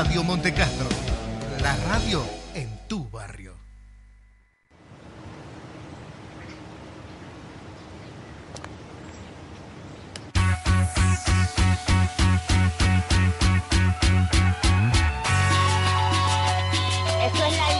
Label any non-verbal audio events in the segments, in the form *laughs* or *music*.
Radio Montecastro, la radio en tu barrio. Esto es la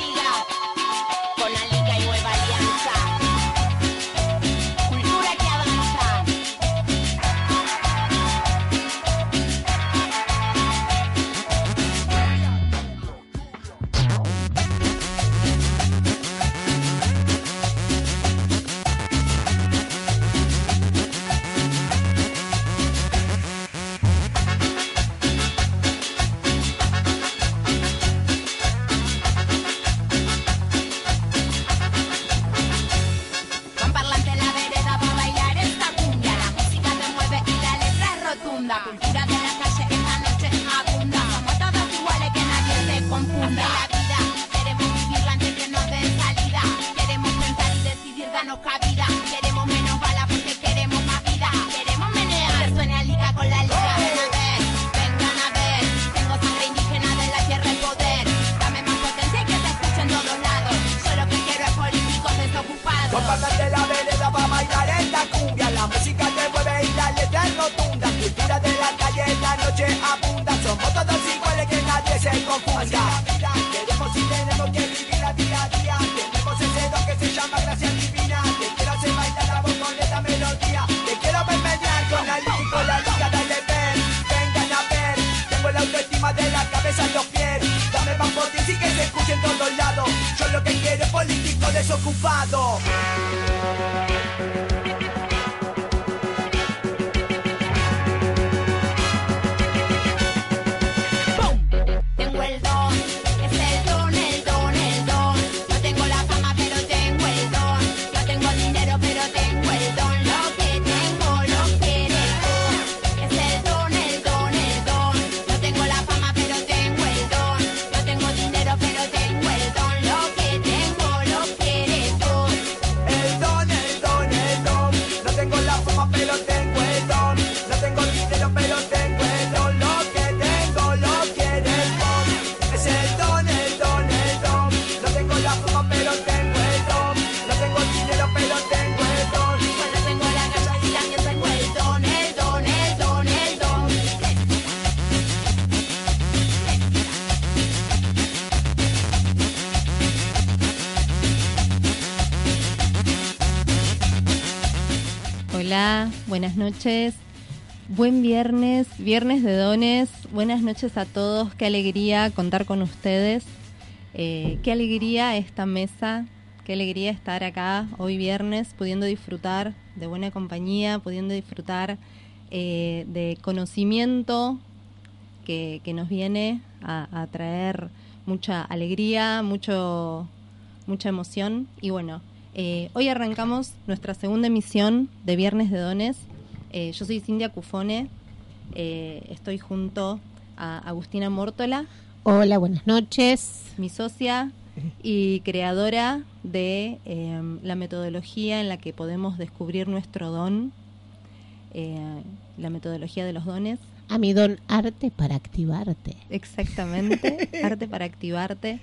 buenas noches. Buen viernes, viernes de dones. Buenas noches a todos. Qué alegría contar con ustedes. Eh, qué alegría esta mesa. Qué alegría estar acá hoy viernes pudiendo disfrutar de buena compañía, pudiendo disfrutar eh, de conocimiento que, nos viene a, a traer mucha alegría, mucho, mucha emoción. Y bueno, eh, hoy arrancamos nuestra segunda emisión de Viernes de Dones. Eh, yo soy Cindia Cufone, eh, estoy junto a Agustina Mórtola, Hola, buenas noches. mi socia y creadora de eh, la metodología en la que podemos descubrir nuestro don, la metodología de los dones. A mi don arte para activarte. Exactamente, *laughs* arte para activarte,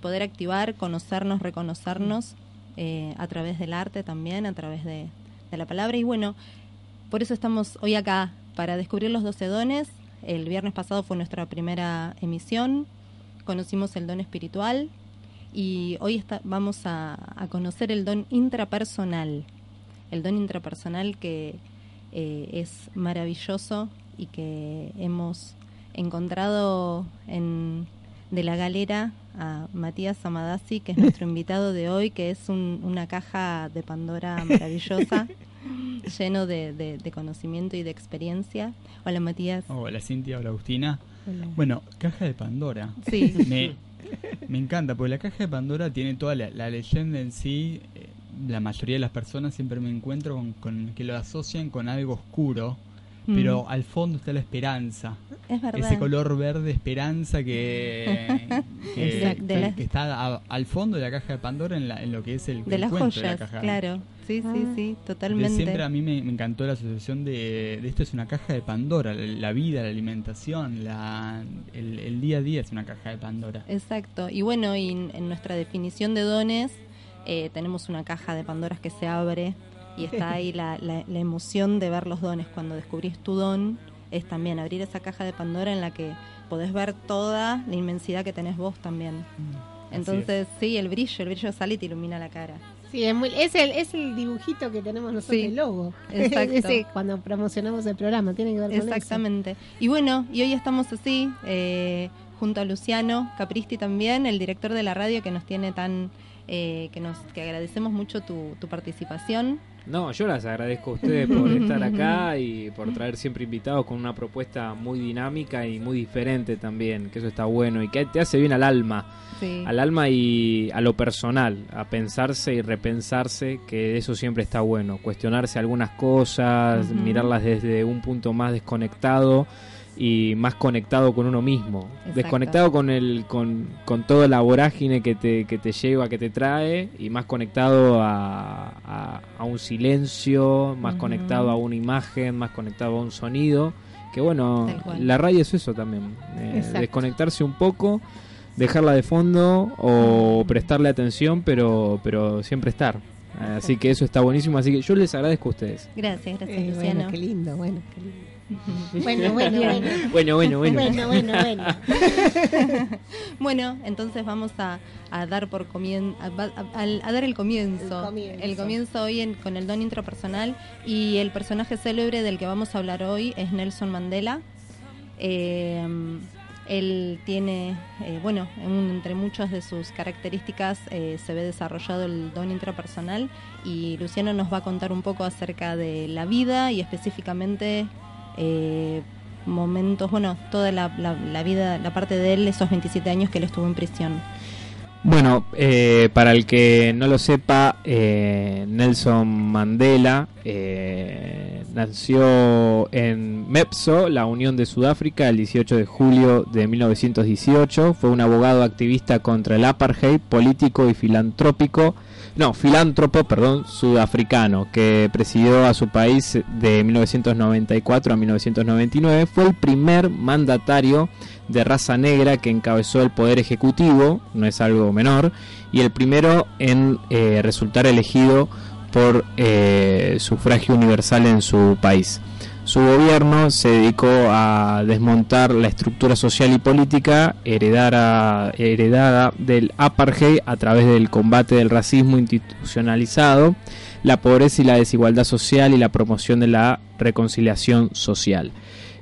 poder activar, conocernos, reconocernos eh, a través del arte también, a través de, la palabra. Y bueno, por eso estamos hoy acá, para descubrir los 12 dones. El viernes pasado fue nuestra primera emisión, conocimos el don espiritual y hoy está- vamos a, a conocer el don intrapersonal, el don intrapersonal que eh, es maravilloso y que hemos encontrado en de la galera a Matías Amadasi, que es nuestro *laughs* invitado de hoy, que es un- una caja de Pandora maravillosa, *laughs* lleno de, de- de conocimiento y de experiencia. Hola Matías. Hola Cintia, hola Agustina. Hola. Bueno, caja de Pandora. Sí. *laughs* Me, me encanta, porque la caja de Pandora tiene toda la, la leyenda en sí. eh, la mayoría de las personas siempre me encuentro con, con que lo asocian con algo oscuro, pero Mm. al fondo está la esperanza. Es verdad. Ese color verde esperanza que, *laughs* que, Exacto. De la- que está a- al fondo de la caja de Pandora en, la- en lo que es el De el las cuento de la joyas, caja. claro. Sí, sí, Ah. sí, totalmente. siempre a mí me, me encantó la asociación de, de esto es una caja de Pandora, la, la vida, la alimentación, la, el, el día a día es una caja de Pandora. Exacto. Y bueno, y en, en nuestra definición de dones eh, tenemos una caja de Pandoras que se abre y está ahí la, la- la emoción de ver los dones. Cuando descubrís tu don, es también abrir esa caja de Pandora en la que podés ver toda la inmensidad que tenés vos también. Así Entonces, sí, el brillo, el brillo sale y te ilumina la cara. Sí, es, muy- es el, es el dibujito que tenemos nosotros, Sí, el logo. *laughs* exacto. Ese cuando promocionamos el programa, tiene que ver con eso. Exactamente. Y bueno, y hoy estamos así, eh, junto a Luciano Capristi también, el director de la radio que nos tiene tan, eh, que nos, que agradecemos mucho tu, tu participación. No, yo las agradezco a ustedes por estar acá y por traer siempre invitados con una propuesta muy dinámica y muy diferente también, que eso está bueno y que te hace bien al alma, Sí. al alma y a lo personal, a pensarse y repensarse, que eso siempre está bueno, cuestionarse algunas cosas, mirarlas desde un punto más desconectado y más conectado con uno mismo, Exacto. desconectado con el con, con toda la vorágine que te, que te lleva, que te trae y más conectado a, a- a un silencio, más conectado a una imagen, más conectado a un sonido, que bueno, la radio es eso también, eh, desconectarse un poco, dejarla de fondo o prestarle atención, pero pero siempre estar. Así que eso está buenísimo, así que yo les agradezco a ustedes. Gracias, gracias Eh, Luciano. bueno, qué lindo, bueno, qué lindo. *laughs* Bueno, bueno, bueno. Bueno, bueno, bueno. Bueno, bueno, bueno. *laughs* Bueno, entonces vamos a, a dar por comien a, a- a- a dar el comienzo. El comienzo. El comienzo hoy en- con el don intrapersonal y el personaje célebre del que vamos a hablar hoy es Nelson Mandela. Eh, él tiene, eh, bueno, en- entre muchas de sus características eh, se ve desarrollado el don intrapersonal y Luciano nos va a contar un poco acerca de la vida y específicamente eh, momentos, bueno, toda la, vida, la parte de él, esos 27 años que él estuvo en prisión. Bueno, eh, para el que no lo sepa, eh, Nelson Mandela eh, nació en Mepso, la Unión de Sudáfrica, el 18 de julio de 1918. Fue un abogado activista contra el apartheid, político y filantrópico, no, filántropo, perdón, sudafricano, que presidió a su país de 1994 a 1999. Fue el primer mandatario de raza negra que encabezó el poder ejecutivo, no es algo menor, y el primero en eh, resultar elegido por eh, sufragio universal en su país. Su gobierno se dedicó a desmontar la estructura social y política heredada del apartheid a través del combate del racismo institucionalizado, la pobreza y la desigualdad social y la promoción de la reconciliación social.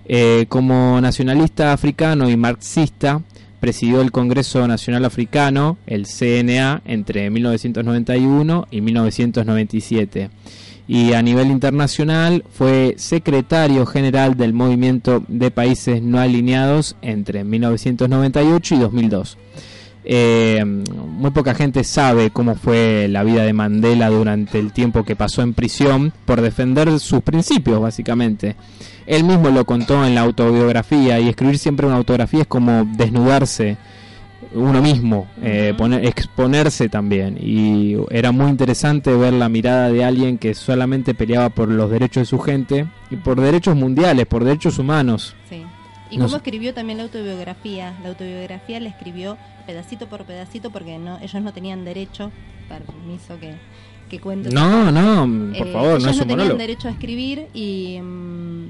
Eh, como nacionalista africano y marxista, presidió el Congreso Nacional Africano, el CNA, entre 1991 y 1997. Y a nivel internacional fue secretario general del Movimiento de Países No Alineados entre 1998 y 2002. Eh, muy poca gente sabe cómo fue la vida de Mandela durante el tiempo que pasó en prisión por defender sus principios, básicamente. Él mismo lo contó en la autobiografía y escribir siempre una autografía es como desnudarse uno mismo, eh, poner- exponerse también. Y era muy interesante ver la mirada de alguien que solamente peleaba por los derechos de su gente y por derechos mundiales, por derechos humanos. Sí. Y No cómo escribió también la autobiografía. La autobiografía la escribió pedacito por pedacito porque no ellos no tenían derecho, permiso que, que cuente. No, no, por Eh, favor, ellos no es un tenían monólogo. derecho a escribir y mm,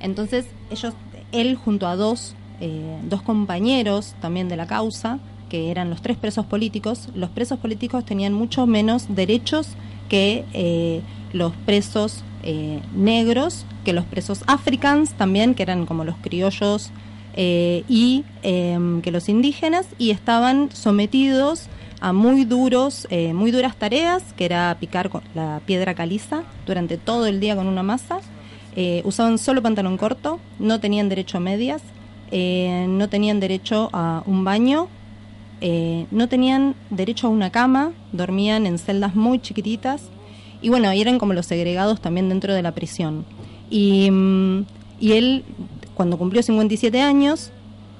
entonces ellos, él junto a dos, eh, dos compañeros también de la causa, que eran los tres presos políticos, los presos políticos tenían mucho menos derechos que eh, los presos eh, negros, que los presos africans también, que eran como los criollos y em, que los indígenas, y estaban sometidos a muy duros, muy duras tareas, que era picar con la piedra caliza durante todo el día con una masa. Usaban solo pantalón corto, no tenían derecho a medias, eh, no tenían derecho a un baño, eh, no tenían derecho a una cama, dormían en celdas muy chiquititas y bueno, eran como los segregados también dentro de la prisión. Y, mm, él, cuando cumplió 57 años,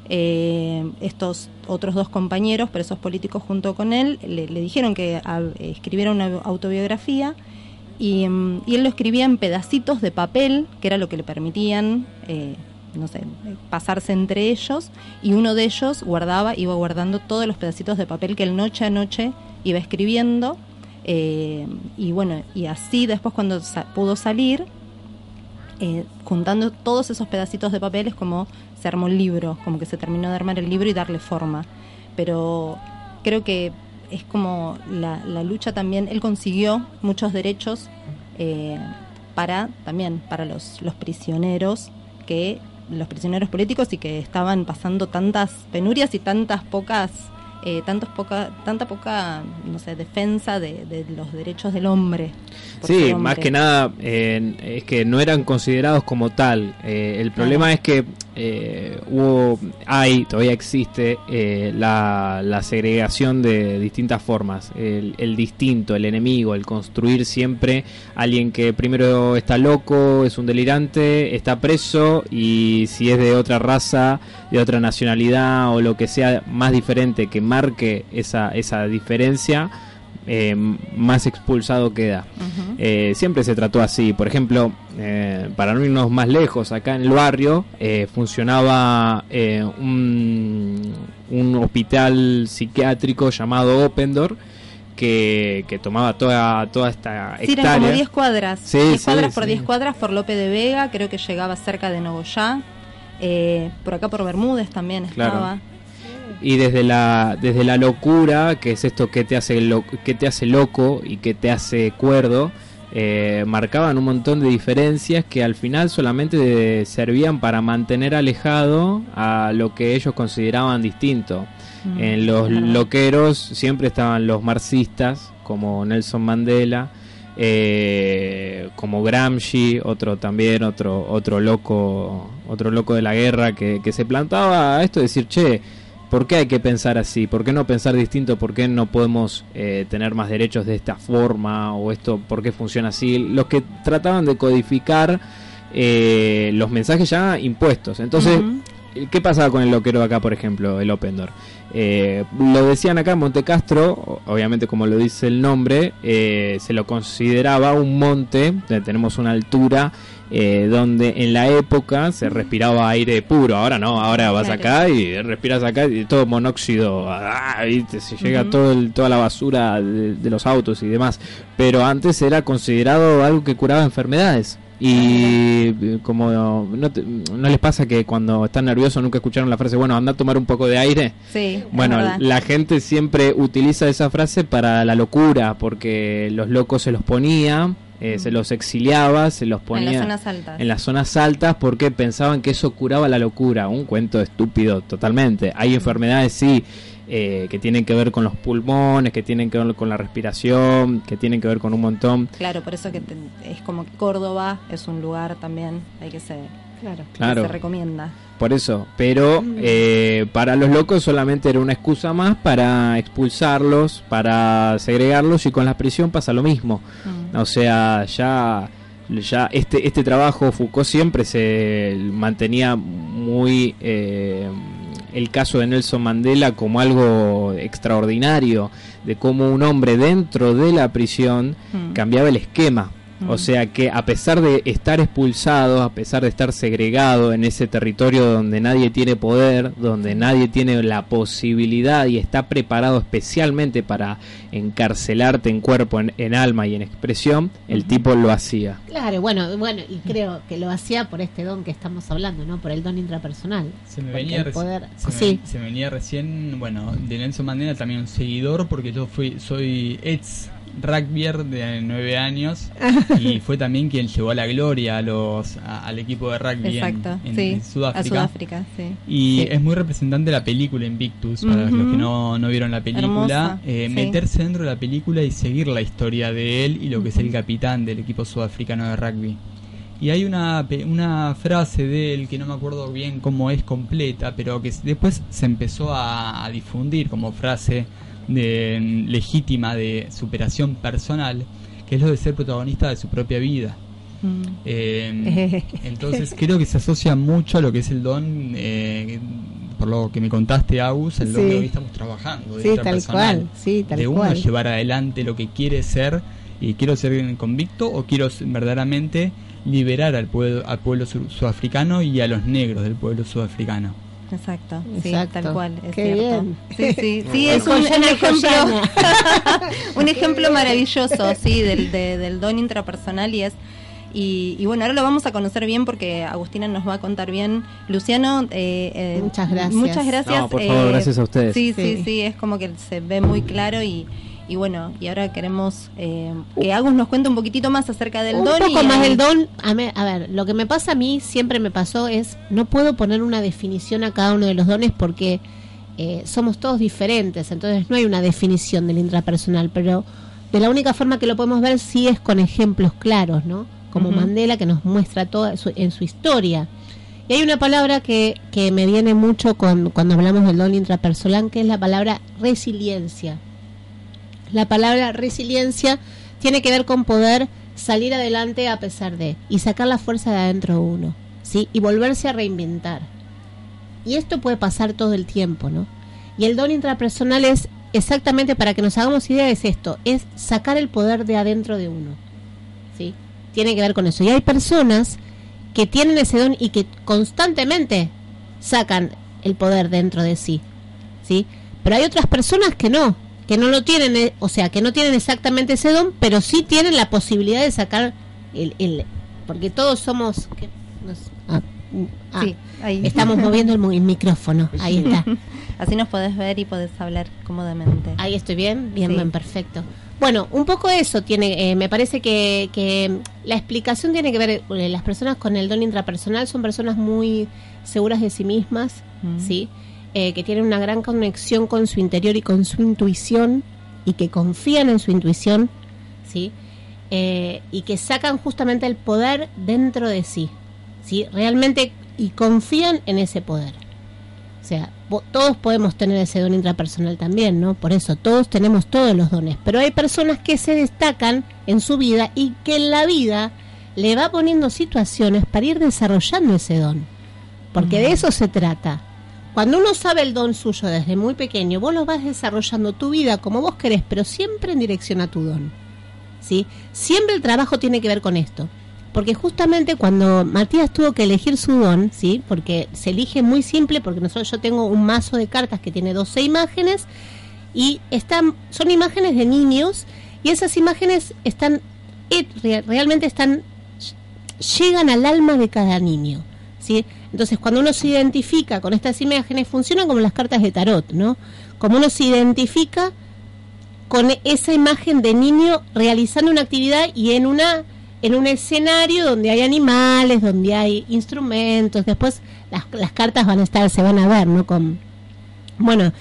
eh, estos otros dos compañeros, presos políticos junto con él, le, dijeron que a- escribiera una autobiografía y, mm, y él lo escribía en pedacitos de papel, que era lo que le permitían, eh, no sé, eh, pasarse entre ellos, y uno de ellos guardaba, iba guardando todos los pedacitos de papel que él noche a noche iba escribiendo, eh, y bueno, y así después cuando sa- pudo salir, eh, juntando todos esos pedacitos de papel es como se armó el libro, como que se terminó de armar el libro y darle forma. Pero creo que es como la, la lucha también, él consiguió muchos derechos para también para los prisioneros que los prisioneros políticos y que estaban pasando tantas penurias y tantas pocas eh, tantos poca tanta poca no sé defensa de, de los derechos del hombre Sí, más que nada eh, es que no eran considerados como tal. Eh, el problema es que eh, hubo, hay, todavía existe eh, la, la segregación de distintas formas. El, el distinto, el enemigo, el construir siempre alguien que primero está loco, es un delirante, está preso y si es de otra raza, de otra nacionalidad o lo que sea más diferente que marque esa, esa diferencia, eh, más expulsado queda. Eh, siempre se trató así. Por ejemplo, eh, para no irnos más lejos, acá en el barrio eh, funcionaba eh, un, un hospital psiquiátrico llamado Open Door que, que tomaba toda, toda esta Sí, eran hectárea. como 10 cuadras. Sí, 10 sí, cuadras por sí. 10 cuadras por Lope de Vega, creo que llegaba cerca de Nogoyá. Eh, por acá por Bermúdez también Claro. estaba. Y desde la desde la locura que es esto que te hace lo, que te hace loco y que te hace cuerdo eh, marcaban un montón de diferencias que al final solamente de- servían para mantener alejado a lo que ellos consideraban distinto. Mm, en los loqueros siempre estaban los marxistas como Nelson Mandela eh, como Gramsci otro también otro otro loco otro loco de la guerra que, que se plantaba a esto de decir che ¿Por qué hay que pensar así? ¿Por qué no pensar distinto? ¿Por qué no podemos eh, tener más derechos de esta forma? ¿O esto por qué funciona así? Los que trataban de codificar eh, los mensajes ya impuestos. Entonces. ¿Qué pasaba con el loquero acá, por ejemplo, el Open Door? Eh, lo decían acá en Monte Castro, obviamente como lo dice el nombre, eh, se lo consideraba un monte, donde tenemos una altura eh, donde en la época se respiraba aire puro, ahora no, ahora vas Claro. acá y respiras acá y todo monóxido, ah, y te- se llega todo el- toda la basura de, de los autos y demás, pero antes era considerado algo que curaba enfermedades. Y eh, como no, te- no les pasa que cuando están nerviosos nunca escucharon la frase, bueno, anda a tomar un poco de aire. Sí, Bueno, la gente siempre utiliza esa frase para la locura, porque los locos se los ponía, eh, se los exiliaba, se los en ponía las zonas altas. en las zonas altas porque pensaban que eso curaba la locura. Un cuento estúpido totalmente. Hay enfermedades, sí, eh, que tienen que ver con los pulmones, que tienen que ver con la respiración, que tienen que ver con un montón. Claro, por eso que te- es como que Córdoba es un lugar también hay que se, Claro. que Claro. se recomienda. Por eso, pero eh, para los locos solamente era una excusa más para expulsarlos, para segregarlos y con la prisión pasa lo mismo. Mm. O sea, ya, ya este, este trabajo Foucault siempre se mantenía muy eh, el caso de Nelson Mandela como algo extraordinario, de cómo un hombre dentro de la prisión Mm. cambiaba el esquema. O sea que a pesar de estar expulsado, a pesar de estar segregado en ese territorio donde nadie tiene poder, donde nadie tiene la posibilidad y está preparado especialmente para encarcelarte en cuerpo, en, en alma y en expresión, el tipo lo hacía. Claro, bueno, bueno, y creo que lo hacía por este don que estamos hablando, ¿no? Por el don intrapersonal. Se me, venía reci- poder- se, me, sí. se me venía recién, bueno, de Nelson Mandela también un seguidor porque yo fui soy ex rugbyer de nueve años *laughs* y fue también quien llevó a la gloria a los a- al equipo de rugby en- Exacto, en, sí. en Sudáfrica. A Sudáfrica, sí. Y Sí. es muy representante la película Invictus, para los que no, no vieron la película. Eh, sí. Meterse dentro de la película y seguir la historia de él y lo que es el capitán del equipo sudafricano de rugby. Y hay una, una frase de él que no me acuerdo bien cómo es completa, pero que después se empezó a, a difundir como frase de, legítima de superación personal, que es lo de ser protagonista de su propia vida. Mm. Eh, *laughs* entonces creo que se asocia mucho a lo que es el don eh, por lo que me contaste, Agus, en lo Sí. que hoy estamos trabajando. de Sí, tal cual, sí, tal de uno cual. llevar adelante lo que quiere ser y quiero ser convicto o quiero verdaderamente liberar al pueblo, al pueblo su- sudafricano y a los negros del pueblo sudafricano. Exacto, sí, Exacto. tal cual, es Qué cierto. bien. Sí, sí, sí, *laughs* Es un, ejemplo, *laughs* *laughs* un ejemplo maravilloso, sí, del, de- del don intrapersonal y es y, y bueno, ahora lo vamos a conocer bien porque Agustina nos va a contar bien. Luciano, eh, eh, Muchas gracias. Muchas gracias. No, por favor, eh, gracias a ustedes. Sí, sí, Sí. sí, es como que se ve muy claro y, y bueno, y ahora queremos eh, que Agus nos cuente un poquitito más acerca del un don. poco y más del don. A, me- a ver, lo que me pasa a mí, siempre me pasó, es no puedo poner una definición a cada uno de los dones porque eh, somos todos diferentes, entonces no hay una definición del intrapersonal, pero de la única forma que lo podemos ver sí es con ejemplos claros, ¿no? Como. Mandela que nos muestra todo su- en su historia. Y hay una palabra que, que me viene mucho con, cuando hablamos del don intrapersonal, que es la palabra resiliencia. La palabra resiliencia tiene que ver con poder salir adelante a pesar de y sacar la fuerza de adentro de uno, ¿sí? Y volverse a reinventar. Y esto puede pasar todo el tiempo, ¿no? Y el don intrapersonal es exactamente para que nos hagamos idea es esto, es sacar el poder de adentro de uno. ¿Sí? Tiene que ver con eso. Y hay personas que tienen ese don y que constantemente sacan el poder dentro de sí. ¿Sí? Pero hay otras personas que no, que no lo tienen, eh, o sea, que no tienen exactamente ese don, pero sí tienen la posibilidad de sacar el, el porque todos somos ¿qué? No sé. Ah, mm, ah, Sí, ahí. estamos moviendo el micrófono, ahí está. *laughs* Así nos podés ver y podés hablar cómodamente. Ahí estoy bien, bien, Sí. bien, perfecto. Bueno, un poco eso tiene, eh, me parece que, que la explicación tiene que ver, eh, las personas con el don intrapersonal son personas muy seguras de sí mismas, Mm. ¿sí? Eh, que tienen una gran conexión con su interior y con su intuición y que confían en su intuición, ¿sí? Eh, y que sacan justamente el poder dentro de sí, ¿sí? Realmente y confían en ese poder. O sea, todos podemos tener ese don intrapersonal también, ¿no? Por eso, todos tenemos todos los dones. Pero hay personas que se destacan en su vida y que en la vida le va poniendo situaciones para ir desarrollando ese don. Porque de eso se trata. Cuando uno sabe el don suyo desde muy pequeño, vos lo vas desarrollando tu vida como vos querés, pero siempre en dirección a tu don. ¿Sí? Siempre el trabajo tiene que ver con esto. Porque justamente cuando Matías tuvo que elegir su don, ¿sí? Porque se elige muy simple, porque nosotros yo tengo un mazo de cartas que tiene 12 imágenes y están son imágenes de niños y esas imágenes están eh, re- realmente están llegan al alma de cada niño, ¿sí? Entonces, cuando uno se identifica con estas imágenes funcionan como las cartas de tarot, ¿no? Como uno se identifica con esa imagen de niño realizando una actividad y en una en un escenario donde hay animales, donde hay instrumentos, después las, las cartas van a estar, se van a ver, ¿no? Con bueno,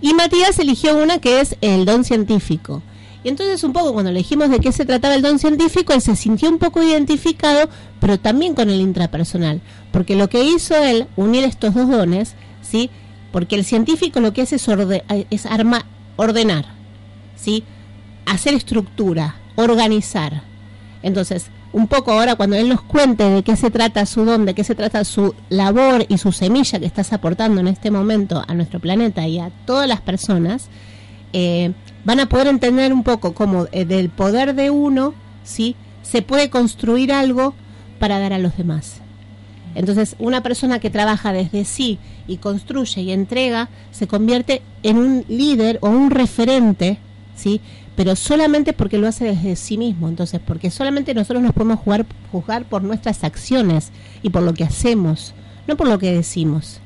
y Matías eligió una que es el don científico. Y entonces un poco cuando elegimos de qué se trataba el don científico, él se sintió un poco identificado, pero también con el intrapersonal, porque lo que hizo él unir estos dos dones, ¿sí? Porque el científico lo que hace es, orde- es arma, ordenar, ¿sí? Hacer estructura, organizar. Entonces, un poco ahora cuando él nos cuente de qué se trata su don, de qué se trata su labor y su semilla que estás aportando en este momento a nuestro planeta y a todas las personas, eh, van a poder entender un poco cómo eh, del poder de uno, ¿sí? Se puede construir algo para dar a los demás. Entonces, una persona que trabaja desde sí y construye y entrega, se convierte en un líder o un referente, ¿sí? Pero solamente porque lo hace desde sí mismo. Entonces, porque solamente nosotros nos podemos jugar, juzgar por nuestras acciones y por lo que hacemos, no por lo que decimos.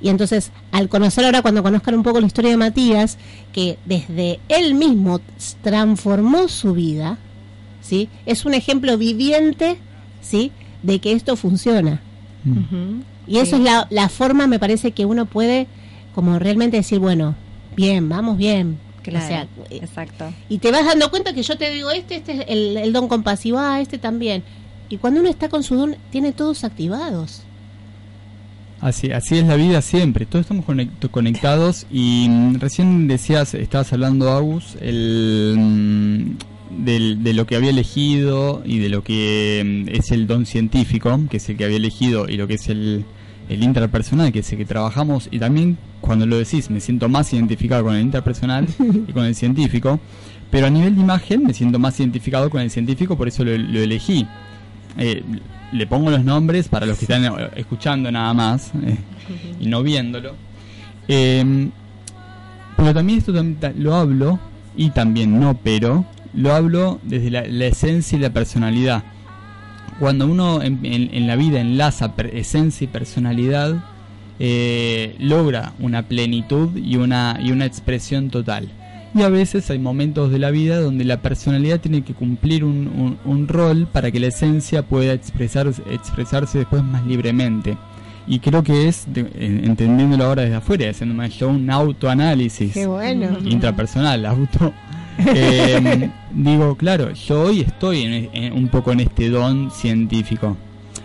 Y entonces, al conocer ahora, cuando conozcan un poco la historia de Matías, que desde él mismo transformó su vida, ¿sí? Es un ejemplo viviente, ¿sí? De que esto funciona. Mm. Y eso Sí. es la, la forma, me parece, que uno puede como realmente decir, bueno, bien, vamos bien. Claro, O sea, eh, exacto. y te vas dando cuenta que yo te digo, este, este es el, el don compasivo, ah, este también. Y cuando uno está con su don, tiene todos activados. Así, así es la vida siempre, todos estamos conect- conectados y mm, recién decías, estabas hablando Agus, el, mm, del- de lo que había elegido y de lo que mm, es el don científico, que es el que había elegido, y lo que es el, el interpersonal, que es el que trabajamos, y también cuando lo decís, me siento más identificado con el interpersonal y con el científico, pero a nivel de imagen me siento más identificado con el científico, por eso lo, lo elegí. Eh, le pongo los nombres para los que están eh, escuchando nada más eh, y no viéndolo. Eh, pero también esto lo hablo, y también no, pero lo hablo desde la, esencia y la personalidad. Cuando uno en, en- la vida enlaza esencia y personalidad, eh, logra una plenitud y una, y una expresión total. Y a veces hay momentos de la vida donde la personalidad tiene que cumplir un, un- un rol para que la esencia pueda expresarse, expresarse después más libremente. Y creo que es, de- en- entendiéndolo ahora desde afuera, haciéndome yo un autoanálisis Qué bueno. intrapersonal, auto. *laughs* eh, digo, claro, yo hoy estoy en- en- un poco en este don científico.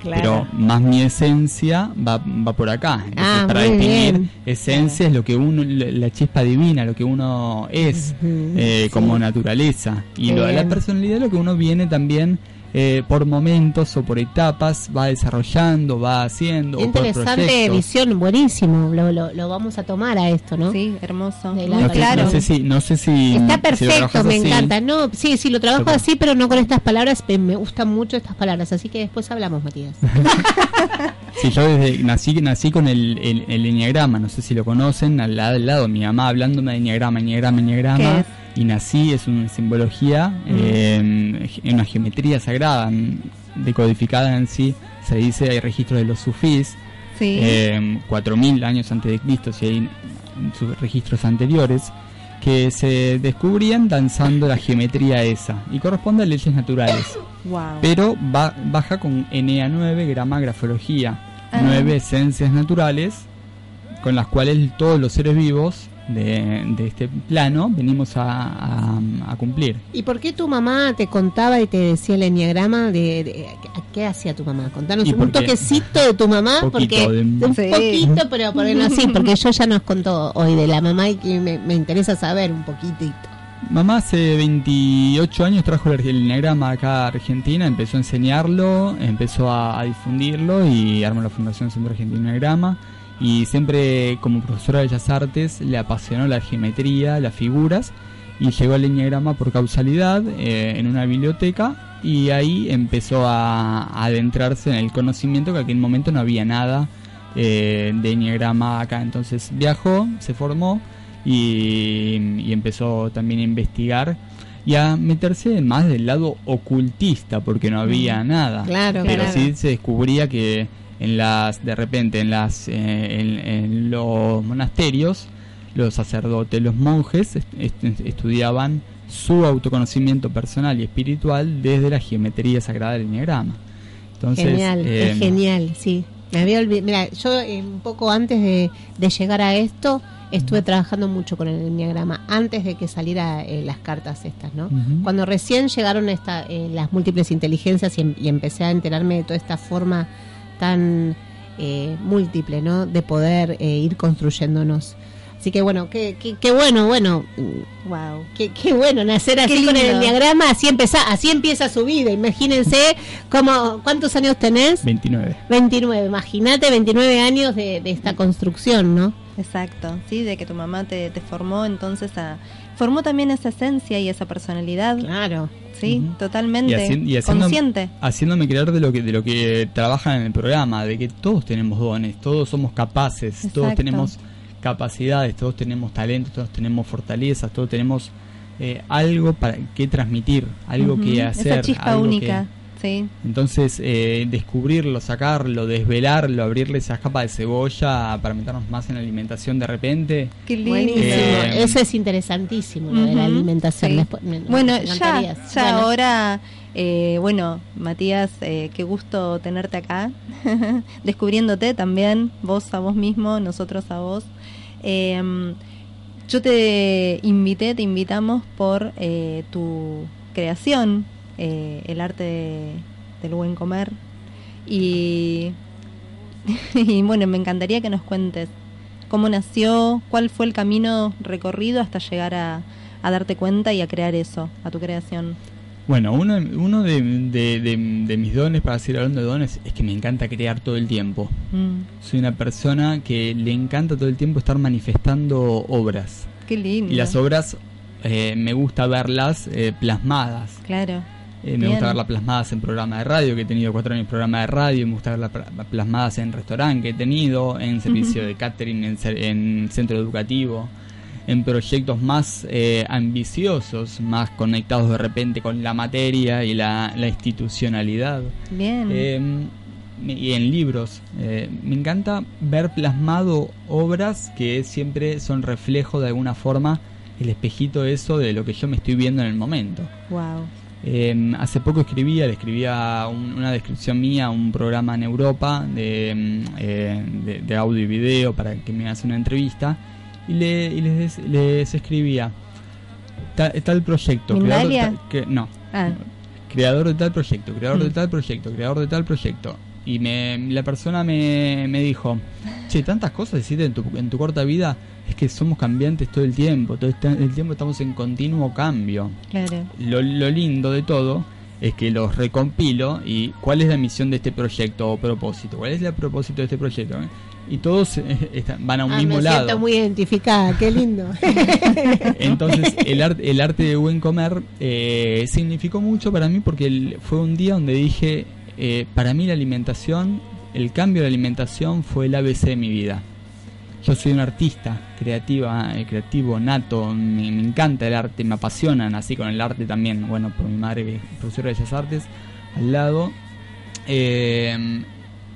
Pero más mi esencia va, va por acá. Entonces, Ah, para definir bien. esencia es lo que uno, la, la chispa divina, lo que uno es eh, como naturaleza. Y lo, la bien. personalidad lo que uno viene también eh, por momentos o por etapas, va desarrollando, va haciendo. Interesante visión, buenísimo. Lo, lo, lo vamos a tomar a esto, ¿no? Sí, hermoso. De No, sé- claro. no sé si, no sé si Está perfecto, me así. encanta. No, sí, sí, lo trabajo Pero- así, pero no con estas palabras. Me gustan mucho estas palabras, así que después hablamos, Matías. *laughs* Sí, yo desde nací, nací con el, el, el enneagrama, no sé si lo conocen, al lado, al lado mi mamá hablándome de enneagrama, enneagrama, enneagrama. Y nací, es una simbología, eh, en una geometría sagrada, decodificada en sí. Se dice, hay registros de los sufís, Sí. eh, 4.000 años antes de Cristo, si hay sus registros anteriores, que se descubrían danzando la geometría esa y corresponde a leyes naturales wow. pero va, baja con NA9 grama grafología, Ah. nueve esencias naturales con las cuales todos los seres vivos de, de este plano venimos a, a- a cumplir. ¿Y por qué tu mamá te contaba y te decía el enneagrama? De, de- ¿a ¿Qué hacía tu mamá? Contanos un porque- toquecito de tu mamá, *laughs* Poquito porque de- un Sí. poquito, pero ponerlo así, *laughs* porque yo ya nos contó hoy de la mamá y que me, me interesa saber un poquitito. Mamá hace 28 años trajo el enneagrama acá a Argentina, empezó a enseñarlo, empezó a, a difundirlo y armó la Fundación Centro Argentino Enneagrama. Y siempre como profesora de Bellas Artes le apasionó la geometría, las figuras y llegó al enneagrama por causalidad eh, en una biblioteca y ahí empezó a, a adentrarse en el conocimiento que en aquel momento no había nada eh, de enneagrama acá. Entonces viajó, se formó y, y empezó también a investigar y a meterse más del lado ocultista porque no había nada. Claro, Pero claro. sí se descubría que en las de repente en las eh, en, en los monasterios los sacerdotes, los monjes est- est- estudiaban su autoconocimiento personal y espiritual desde la geometría sagrada del enneagrama. Entonces, genial, eh, es genial, sí. Me había olvidado. Mira, yo eh, un poco antes de, de llegar a esto estuve trabajando mucho con el enneagrama antes de que saliera eh, las cartas estas, ¿no? Cuando recién llegaron esta, eh, las múltiples inteligencias y, em- y empecé a enterarme de toda esta forma tan eh, múltiple, ¿no? De poder eh, ir construyéndonos. Así que bueno, qué, qué, qué bueno, bueno, wow. Qué, qué bueno nacer así con el enneagrama, así empieza, así empieza su vida. Imagínense cómo, cuántos años tenés. 29. 29, imagínate 29 años de, de esta construcción, ¿no? Exacto, sí, de que tu mamá te, te formó, entonces a, formó también esa esencia y esa personalidad, Claro. Sí, totalmente Y haci- y haciendo- consciente. haciéndome creer de lo que de lo que trabajan en el programa, de que todos tenemos dones, todos somos capaces, todos tenemos capacidades, todos tenemos talentos, todos tenemos fortalezas, todos tenemos eh, algo para que transmitir, algo que hacer, Esa chispa algo que- única, sí. entonces eh, descubrirlo, sacarlo, desvelarlo, abrirle esa capa de cebolla para meternos más en la alimentación de repente. Qué lindo. Eh, Eso es interesantísimo, lo de la alimentación. sí. Después, me- Bueno, me ya, ya Bueno, ahora, eh, bueno, Matías, eh, qué gusto tenerte acá, *laughs* descubriéndote también, vos a vos mismo, nosotros a vos. Eh, yo te invité, te invitamos por eh, tu creación, eh, el arte de- del buen comer. Y, *laughs* y bueno, me encantaría que nos cuentes cómo nació, cuál fue el camino recorrido hasta llegar a, a darte cuenta y a crear eso, a tu creación. Bueno, uno, uno de, de- de- de mis dones, para seguir hablando de dones, es que me encanta crear todo el tiempo. Mm, Soy una persona que le encanta todo el tiempo estar manifestando obras. qué lindo. Y las obras eh, me gusta verlas eh, plasmadas. Claro. Eh, me gusta verlas plasmadas en programas de radio, que he tenido cuatro años en programa de radio, me gusta verlas pla- plasmadas en restaurante que he tenido, en servicio de catering, en, en centro educativo, en proyectos más eh, ambiciosos, más conectados de repente con la materia y la, la institucionalidad. Bien. Eh, me- y en libros. Eh, me encanta ver plasmado obras que siempre son reflejo de alguna forma, el espejito eso de lo que yo me estoy viendo en el momento. wow. Eh, hace poco escribía, le escribía un- una descripción mía a un programa en Europa de, mm, eh, de, de audio y video para que me haga una entrevista y, le, y les, les escribía tal, tal proyecto. creador de ¿Mindalia? tal- que- no, Ah, creador de tal proyecto, creador de Mm. tal proyecto, creador de tal proyecto. Y me, la persona me, me dijo, che, tantas cosas hiciste en tu, en tu corta vida, es que somos cambiantes todo el tiempo, todo este- el tiempo estamos en continuo cambio. claro. Lo, lo lindo de todo es que los recompilo y cuál es la misión de este proyecto o propósito, cuál es el propósito de este proyecto. Y todos eh, *laughs* están- van a un Ah, mismo me lado. siento muy identificada, qué lindo. *laughs* Entonces, el, ar- el arte de buen comer eh, significó mucho para mí porque el- fue un día donde dije, eh, para mí la alimentación, el cambio de la alimentación fue el ABC de mi vida. Yo soy un artista creativa, eh, creativo, nato, me, me encanta el arte, me apasiona, nací con el arte también, bueno, por mi madre que es profesora de Bellas Artes, al lado. Eh,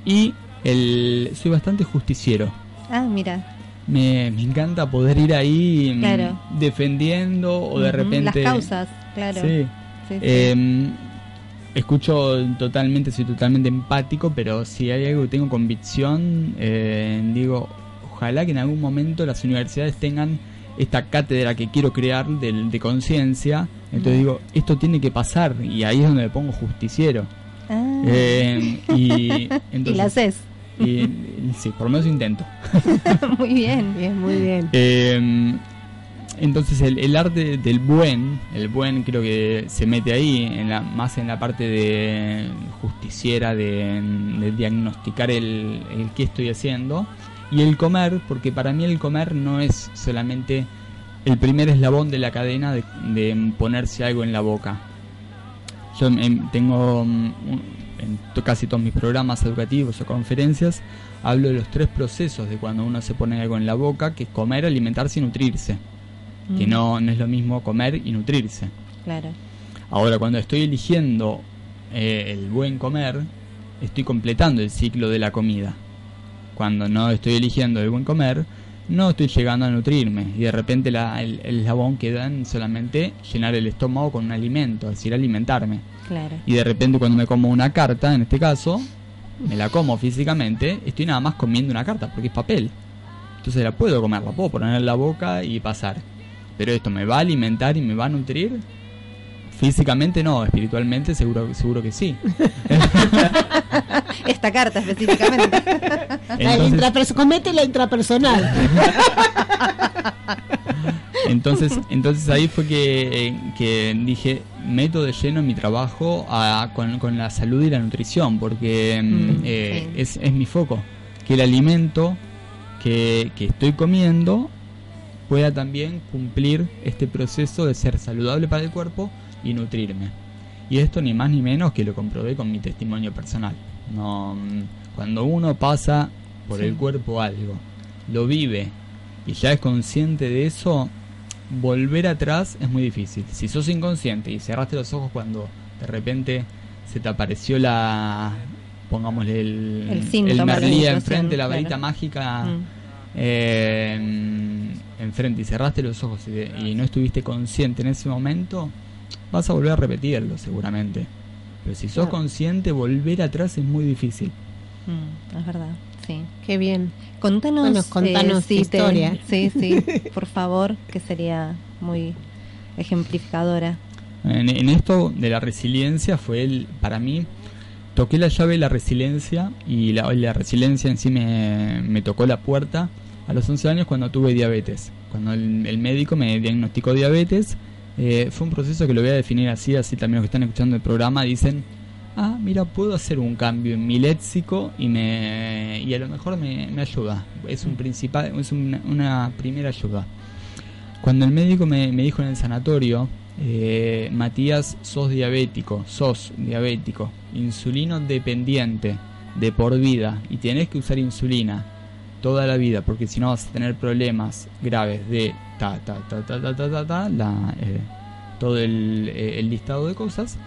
y el, soy bastante justiciero. Ah, mira. Me, me encanta poder ir ahí mm, Claro. defendiendo o de Ujú, repente... Las causas, claro. Sí. Sí, sí. Eh, escucho totalmente, soy totalmente empático, pero si hay algo que tengo convicción, eh, digo, ojalá que en algún momento las universidades tengan esta cátedra que quiero crear de, de conciencia. Entonces digo, esto tiene que pasar y ahí es donde me pongo justiciero. Ah. Eh, y, *laughs* y entonces, la haces. y- y sí, por lo menos intento. *laughs* Muy bien. Bien, muy bien. Eh, entonces el, el arte del buen, el buen creo que se mete ahí, en la, más en la parte de justiciera, de, diagnosticar el, qué estoy haciendo. Y el comer, porque para mí el comer no es solamente el primer eslabón de la cadena de, de ponerse algo en la boca. Yo em, tengo mm, en casi todos mis programas educativos o conferencias hablo de los tres procesos de cuando uno se pone algo en la boca, que es comer, alimentarse y nutrirse. Que Mm, no, no es lo mismo comer y nutrirse. Claro. Ahora, cuando estoy eligiendo eh, el buen comer, estoy completando el ciclo de la comida. Cuando no estoy eligiendo el buen comer, no estoy llegando a nutrirme. Y de repente la- el, el eslabón queda en solamente llenar el estómago con un alimento, es decir, alimentarme. Claro. Y de repente cuando me como una carta, en este caso, me la como físicamente, estoy nada más comiendo una carta, porque es papel. Entonces la puedo comer, la puedo poner en la boca y pasar. Pero esto me va a alimentar y me va a nutrir. Físicamente no, espiritualmente seguro, seguro que sí. *laughs* Esta carta específicamente. *laughs* La Entonces, comete la intrapersonal. *laughs* entonces, entonces ahí fue que, eh, que dije, meto de lleno en mi trabajo a- con, con la salud y la nutrición, porque mm, Mm, eh, sí. es, es mi foco. Que el alimento que, que estoy comiendo pueda también cumplir este proceso de ser saludable para el cuerpo y nutrirme. Y esto ni más ni menos que lo comprobé con mi testimonio personal. No, mm, cuando uno pasa por Sí. el cuerpo algo, lo vive y ya es consciente de eso, volver atrás es muy difícil. Si sos inconsciente y cerraste los ojos cuando de repente se te apareció la, pongámosle el, El la merlí enfrente, la varita claro. mágica Mm, eh, enfrente y cerraste los ojos y, de- y no estuviste consciente en ese momento, vas a volver a repetirlo seguramente. Pero si sos Claro. consciente, volver atrás es muy difícil. mm, es verdad. Sí. Qué bien. Contanos, Bueno, contanos eh, te- historia. sí, sí, *laughs* por favor, que sería muy ejemplificadora. En, en esto de la resiliencia fue el, para mí, toqué la llave de la resiliencia y la, la resiliencia en sí me, me tocó la puerta a los 11 años cuando tuve diabetes. Cuando el, médico me diagnosticó diabetes Eh, fue un proceso que lo voy a definir así, así también los que están escuchando el programa dicen, ah, mira, puedo hacer un cambio en mi léxico y me y a lo mejor me, ayuda. Es un principal, es una, una primera ayuda. Cuando el médico me, dijo en el sanatorio, eh, Matías, sos diabético, sos diabético, insulino dependiente de por vida y tienes que usar insulina toda la vida porque si no vas a tener problemas graves de ta ta ta ta ta ta ta, ta, la, eh, todo el, eh, el listado de cosas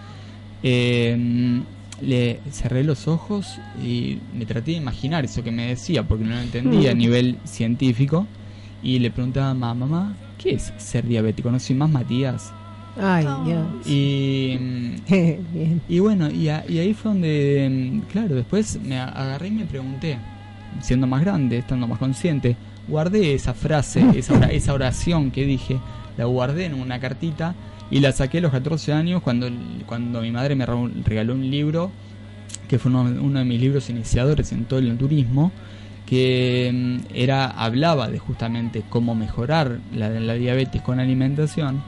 eh, le cerré los ojos y me traté de imaginar eso que me decía porque no lo entendía a *laughs* nivel científico y le preguntaba a mamá, mamá, ¿qué es ser diabético? No soy más Matías. Ay. Dios. Y, *laughs* Bien. y bueno, y, a- y ahí fue donde, mm, claro, después me agarré y me pregunté, siendo más grande, estando más consciente, guardé esa frase, *laughs* esa, esa oración que dije, la guardé en una cartita y la saqué a los 14 años cuando, cuando mi madre me re- regaló un libro, que fue uno, uno de mis libros iniciadores en todo el turismo, que mm, era hablaba de justamente cómo mejorar la, la diabetes con alimentación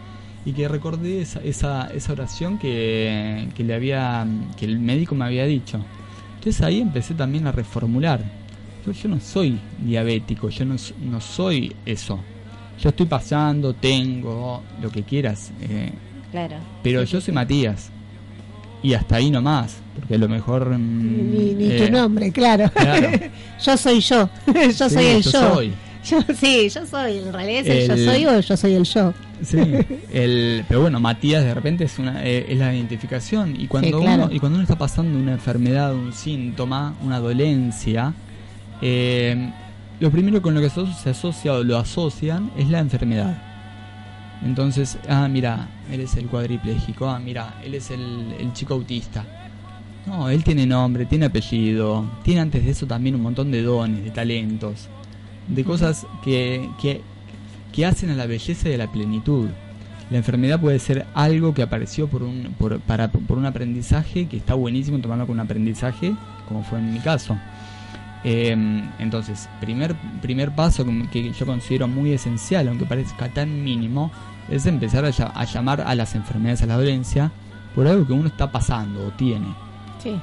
y que recordé esa, esa, esa oración que, que le había que el médico me había dicho. Entonces ahí empecé también a reformular yo, yo no soy diabético yo no, no soy eso yo estoy pasando tengo lo que quieras eh, Claro. pero yo soy Matías y hasta ahí nomás porque a lo mejor mm, Ni, ni eh, tu nombre, claro. claro. *laughs* yo soy yo. *laughs* yo Sí, soy el yo yo. soy. *laughs* Yo, sí, yo soy. En realidad es el, yo soy o yo soy el yo. Sí, el, pero bueno, Matías de repente es una eh, es la identificación y cuando Sí, claro. uno y cuando uno está pasando una enfermedad, un síntoma, una dolencia, eh, lo primero con lo que se asocia o lo asocian es la enfermedad. Entonces, ah, mira, él es el cuadripléjico, ah, mira, él es el, el chico autista. No, él tiene nombre, tiene apellido, tiene antes de eso también un montón de dones, de talentos, de cosas que, que, que hacen a la belleza y a la plenitud. La enfermedad puede ser algo que apareció por un, por, para, por un aprendizaje que está buenísimo tomarlo con un aprendizaje, como fue en mi caso. Eh, entonces, primer, primer paso que, que yo considero muy esencial, aunque parezca tan mínimo, es empezar a, lla- a llamar a las enfermedades, a la dolencia, por algo que uno está pasando o tiene. Sí.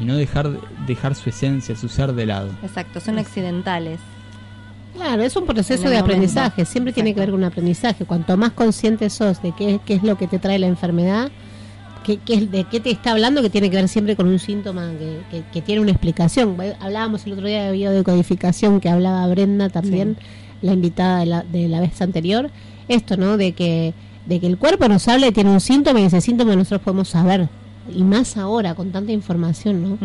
Y no dejar, dejar su esencia, su ser de lado. Exacto, son accidentales. Claro, es un proceso de aprendizaje, siempre tiene que ver con un aprendizaje. Cuanto más consciente sos de qué, qué es lo que te trae la enfermedad, qué, qué de qué te está hablando, que tiene que ver siempre con un síntoma que, que- que tiene una explicación. Hablábamos el otro día de biodecodificación, que hablaba Brenda también, la invitada de la, de la vez anterior, esto, ¿no? De que, de que el cuerpo nos habla y tiene un síntoma y ese síntoma nosotros podemos saber. Y más ahora, con tanta información, ¿no?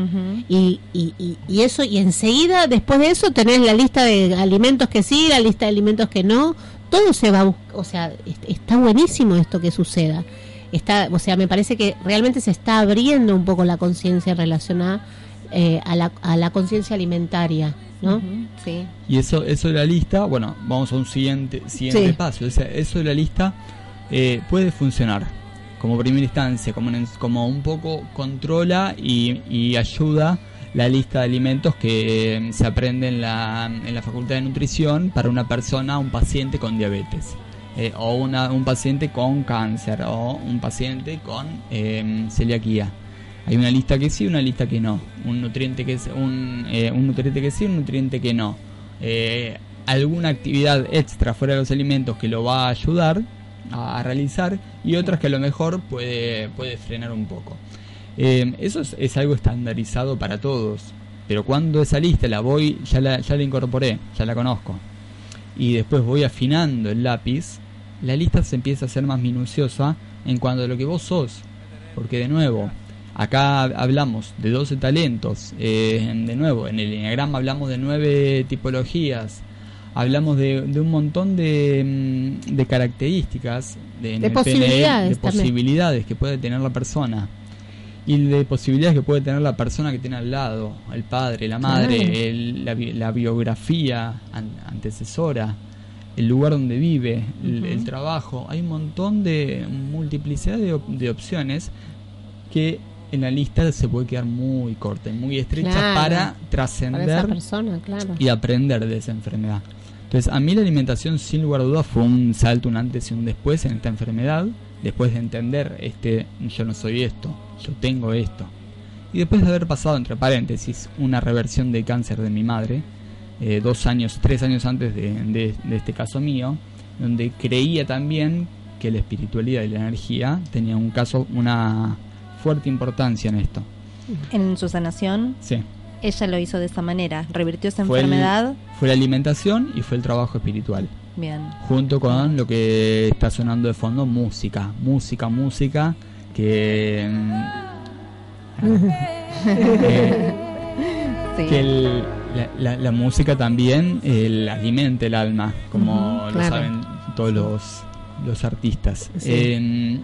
Y, y, y, y eso, y enseguida, después de eso, tenés la lista de alimentos que sí, la lista de alimentos que no, todo se va a buscar, o sea, est- está buenísimo esto que suceda. Está, o sea, me parece que realmente se está abriendo un poco la conciencia relacionada eh, a la, a la conciencia alimentaria, ¿no? Sí. Y eso, eso de la lista, bueno, vamos a un siguiente, siguiente Sí. paso. O sea, eso de la lista eh, puede funcionar como primera instancia, como, en- como un poco controla y, y ayuda la lista de alimentos que eh, se aprende en la, en la facultad de nutrición para una persona, un paciente con diabetes. Eh, o una, un paciente con cáncer o un paciente con eh, celiaquía. Hay una lista que sí, una lista que no. Un nutriente que un, eh, un nutriente que sí, un nutriente que no. Eh, alguna actividad extra fuera de los alimentos que lo va a ayudar a, realizar y otras que a lo mejor puede, puede frenar un poco. Eh, eso es, es algo estandarizado para todos. Pero cuando esa lista la voy, ya la, ya la incorporé, ya la conozco. Y después voy afinando el lápiz, la lista se empieza a ser más minuciosa en cuanto a lo que vos sos. Porque de nuevo, acá hablamos de 12 talentos. eh, de nuevo, en el enneagrama hablamos de 9 tipologías. Hablamos de, de un montón de, mm, de características, de, De PNL, posibilidades posibilidades que puede tener la persona y de posibilidades que puede tener la persona que tiene al lado, el padre, la madre, el- la, la biografía an- antecesora, el lugar donde vive, el, el trabajo. Hay un montón de multiplicidad de, op- de opciones que en la lista se puede quedar muy corta y muy estrecha Claro. para trascender claro. y aprender de esa enfermedad. Entonces, a mí la alimentación, sin lugar a dudas, fue un salto, un antes y un después en esta enfermedad, después de entender este yo no soy esto, yo tengo esto. Y después de haber pasado, entre paréntesis, una reversión de cáncer de mi madre, eh, dos años, tres años antes de, de- de este caso mío, donde creía también que la espiritualidad y la energía tenían un caso, una fuerte importancia en esto. En su sanación, Sí. ella lo hizo de esa manera. Revirtió esa Fue el- enfermedad. Fue la alimentación y fue el trabajo espiritual. Bien. junto con lo que está sonando de fondo, música, música, música, que, mm, *laughs* eh, Sí. que el- la, la- la música también el, alimenta el alma, como lo claro. saben todos los, los artistas. Sí. Eh,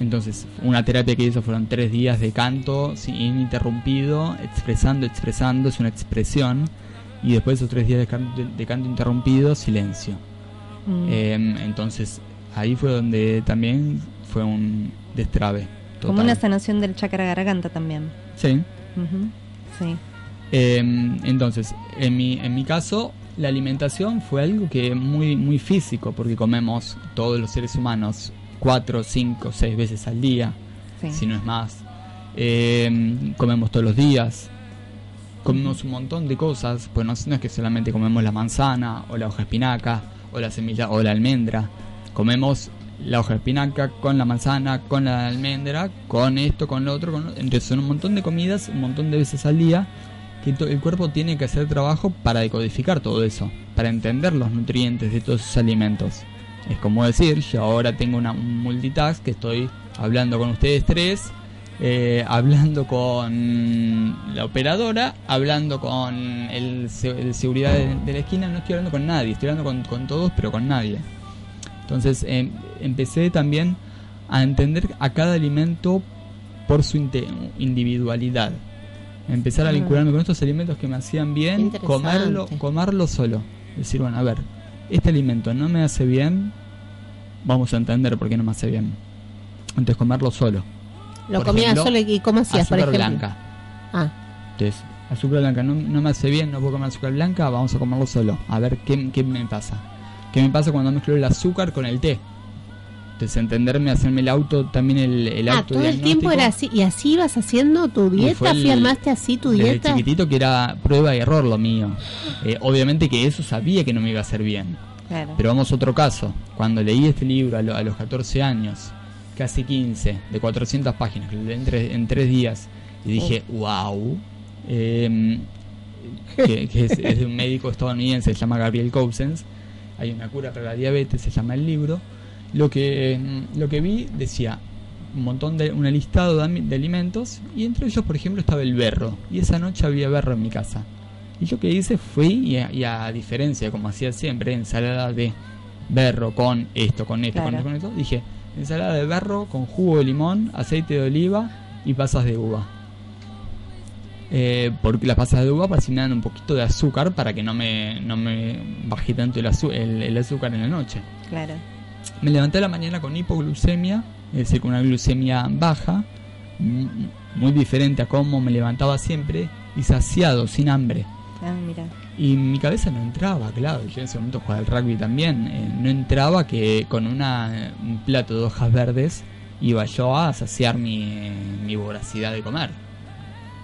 entonces, una terapia que hizo fueron tres días de canto sin ininterrumpido, expresando, expresando, es una expresión, y después esos tres días de canto, de canto interrumpido, silencio. Mm. Em, entonces ahí fue donde también fue un destrabe. Como una sanación del chakra garganta también. Sí. Sí. Em, entonces, en mi, en mi caso, la alimentación fue algo que muy, muy físico, porque comemos todos los seres humanos cuatro, cinco, seis veces al día, Sí. si no es más. Em, comemos todos los días. Comemos un montón de cosas, pues no, no es que solamente comemos la manzana o la hoja de espinaca o la semilla o la almendra. Comemos la hoja de espinaca con la manzana, con la almendra, con esto, con lo otro, con lo- entonces son un montón de comidas, un montón de veces al día que el cuerpo tiene que hacer trabajo para decodificar todo eso, para entender los nutrientes de todos esos alimentos. Es como decir, yo ahora tengo una, un multitask que estoy hablando con ustedes tres, eh, hablando con la operadora, hablando con el, el seguridad de, la esquina, no estoy hablando con nadie, estoy hablando con, todos, pero con nadie. Entonces em, empecé también a entender a cada alimento por su individualidad. Empezar a vincularme con estos alimentos que me hacían bien, comerlo, comerlo solo. Decir, bueno, a ver, este alimento no me hace bien, vamos a entender por qué no me hace bien. Entonces comerlo solo. Lo Por comías ejemplo, solo y ¿cómo hacías, por azúcar ejemplo? blanca. Ah, Entonces, azúcar blanca no, no me hace bien, no puedo comer azúcar blanca, vamos a comerlo solo. A ver qué, qué me pasa. ¿Qué me pasa cuando mezclo el azúcar con el té? Entonces, entenderme, hacerme el auto, también el, el ah auto todo el tiempo era así. ¿Y así ibas haciendo tu dieta? ¿Fui armaste así tu Desde dieta? chiquitito que era prueba y error lo mío. Eh, obviamente que eso sabía que no me iba a hacer bien. Claro. Pero vamos a otro caso. Cuando leí este libro a, lo- a los 14 años, casi 15, de 400 páginas, que lo leí en, tres- en tres días, y dije, wow. que, que es, es de un médico estadounidense, se llama Gabriel Cousens. Hay una cura para la diabetes, se llama el libro. Lo que, mm, lo que vi decía un montón de un listado de, alimentos y entre ellos, por ejemplo, estaba el berro. Y esa noche había berro en mi casa. Y yo que hice fui y a, y a diferencia, como hacía siempre, ensalada de berro con esto, con esto, con esto, con esto, dije ensalada de berro con jugo de limón, aceite de oliva y pasas de uva. Eh, porque las pasas de uva para si me dan un poquito de azúcar para que no me, no me baje tanto el- el azúcar en la noche. Claro. Me levanté a la mañana con hipoglucemia, es decir, con una glucemia baja, muy diferente a cómo me levantaba siempre, y saciado, sin hambre. Ah, mira. Y mi cabeza no entraba, claro, yo en ese momento jugaba al rugby también, eh, no entraba que con una, un plato de hojas verdes iba yo a saciar mi, mi voracidad de comer.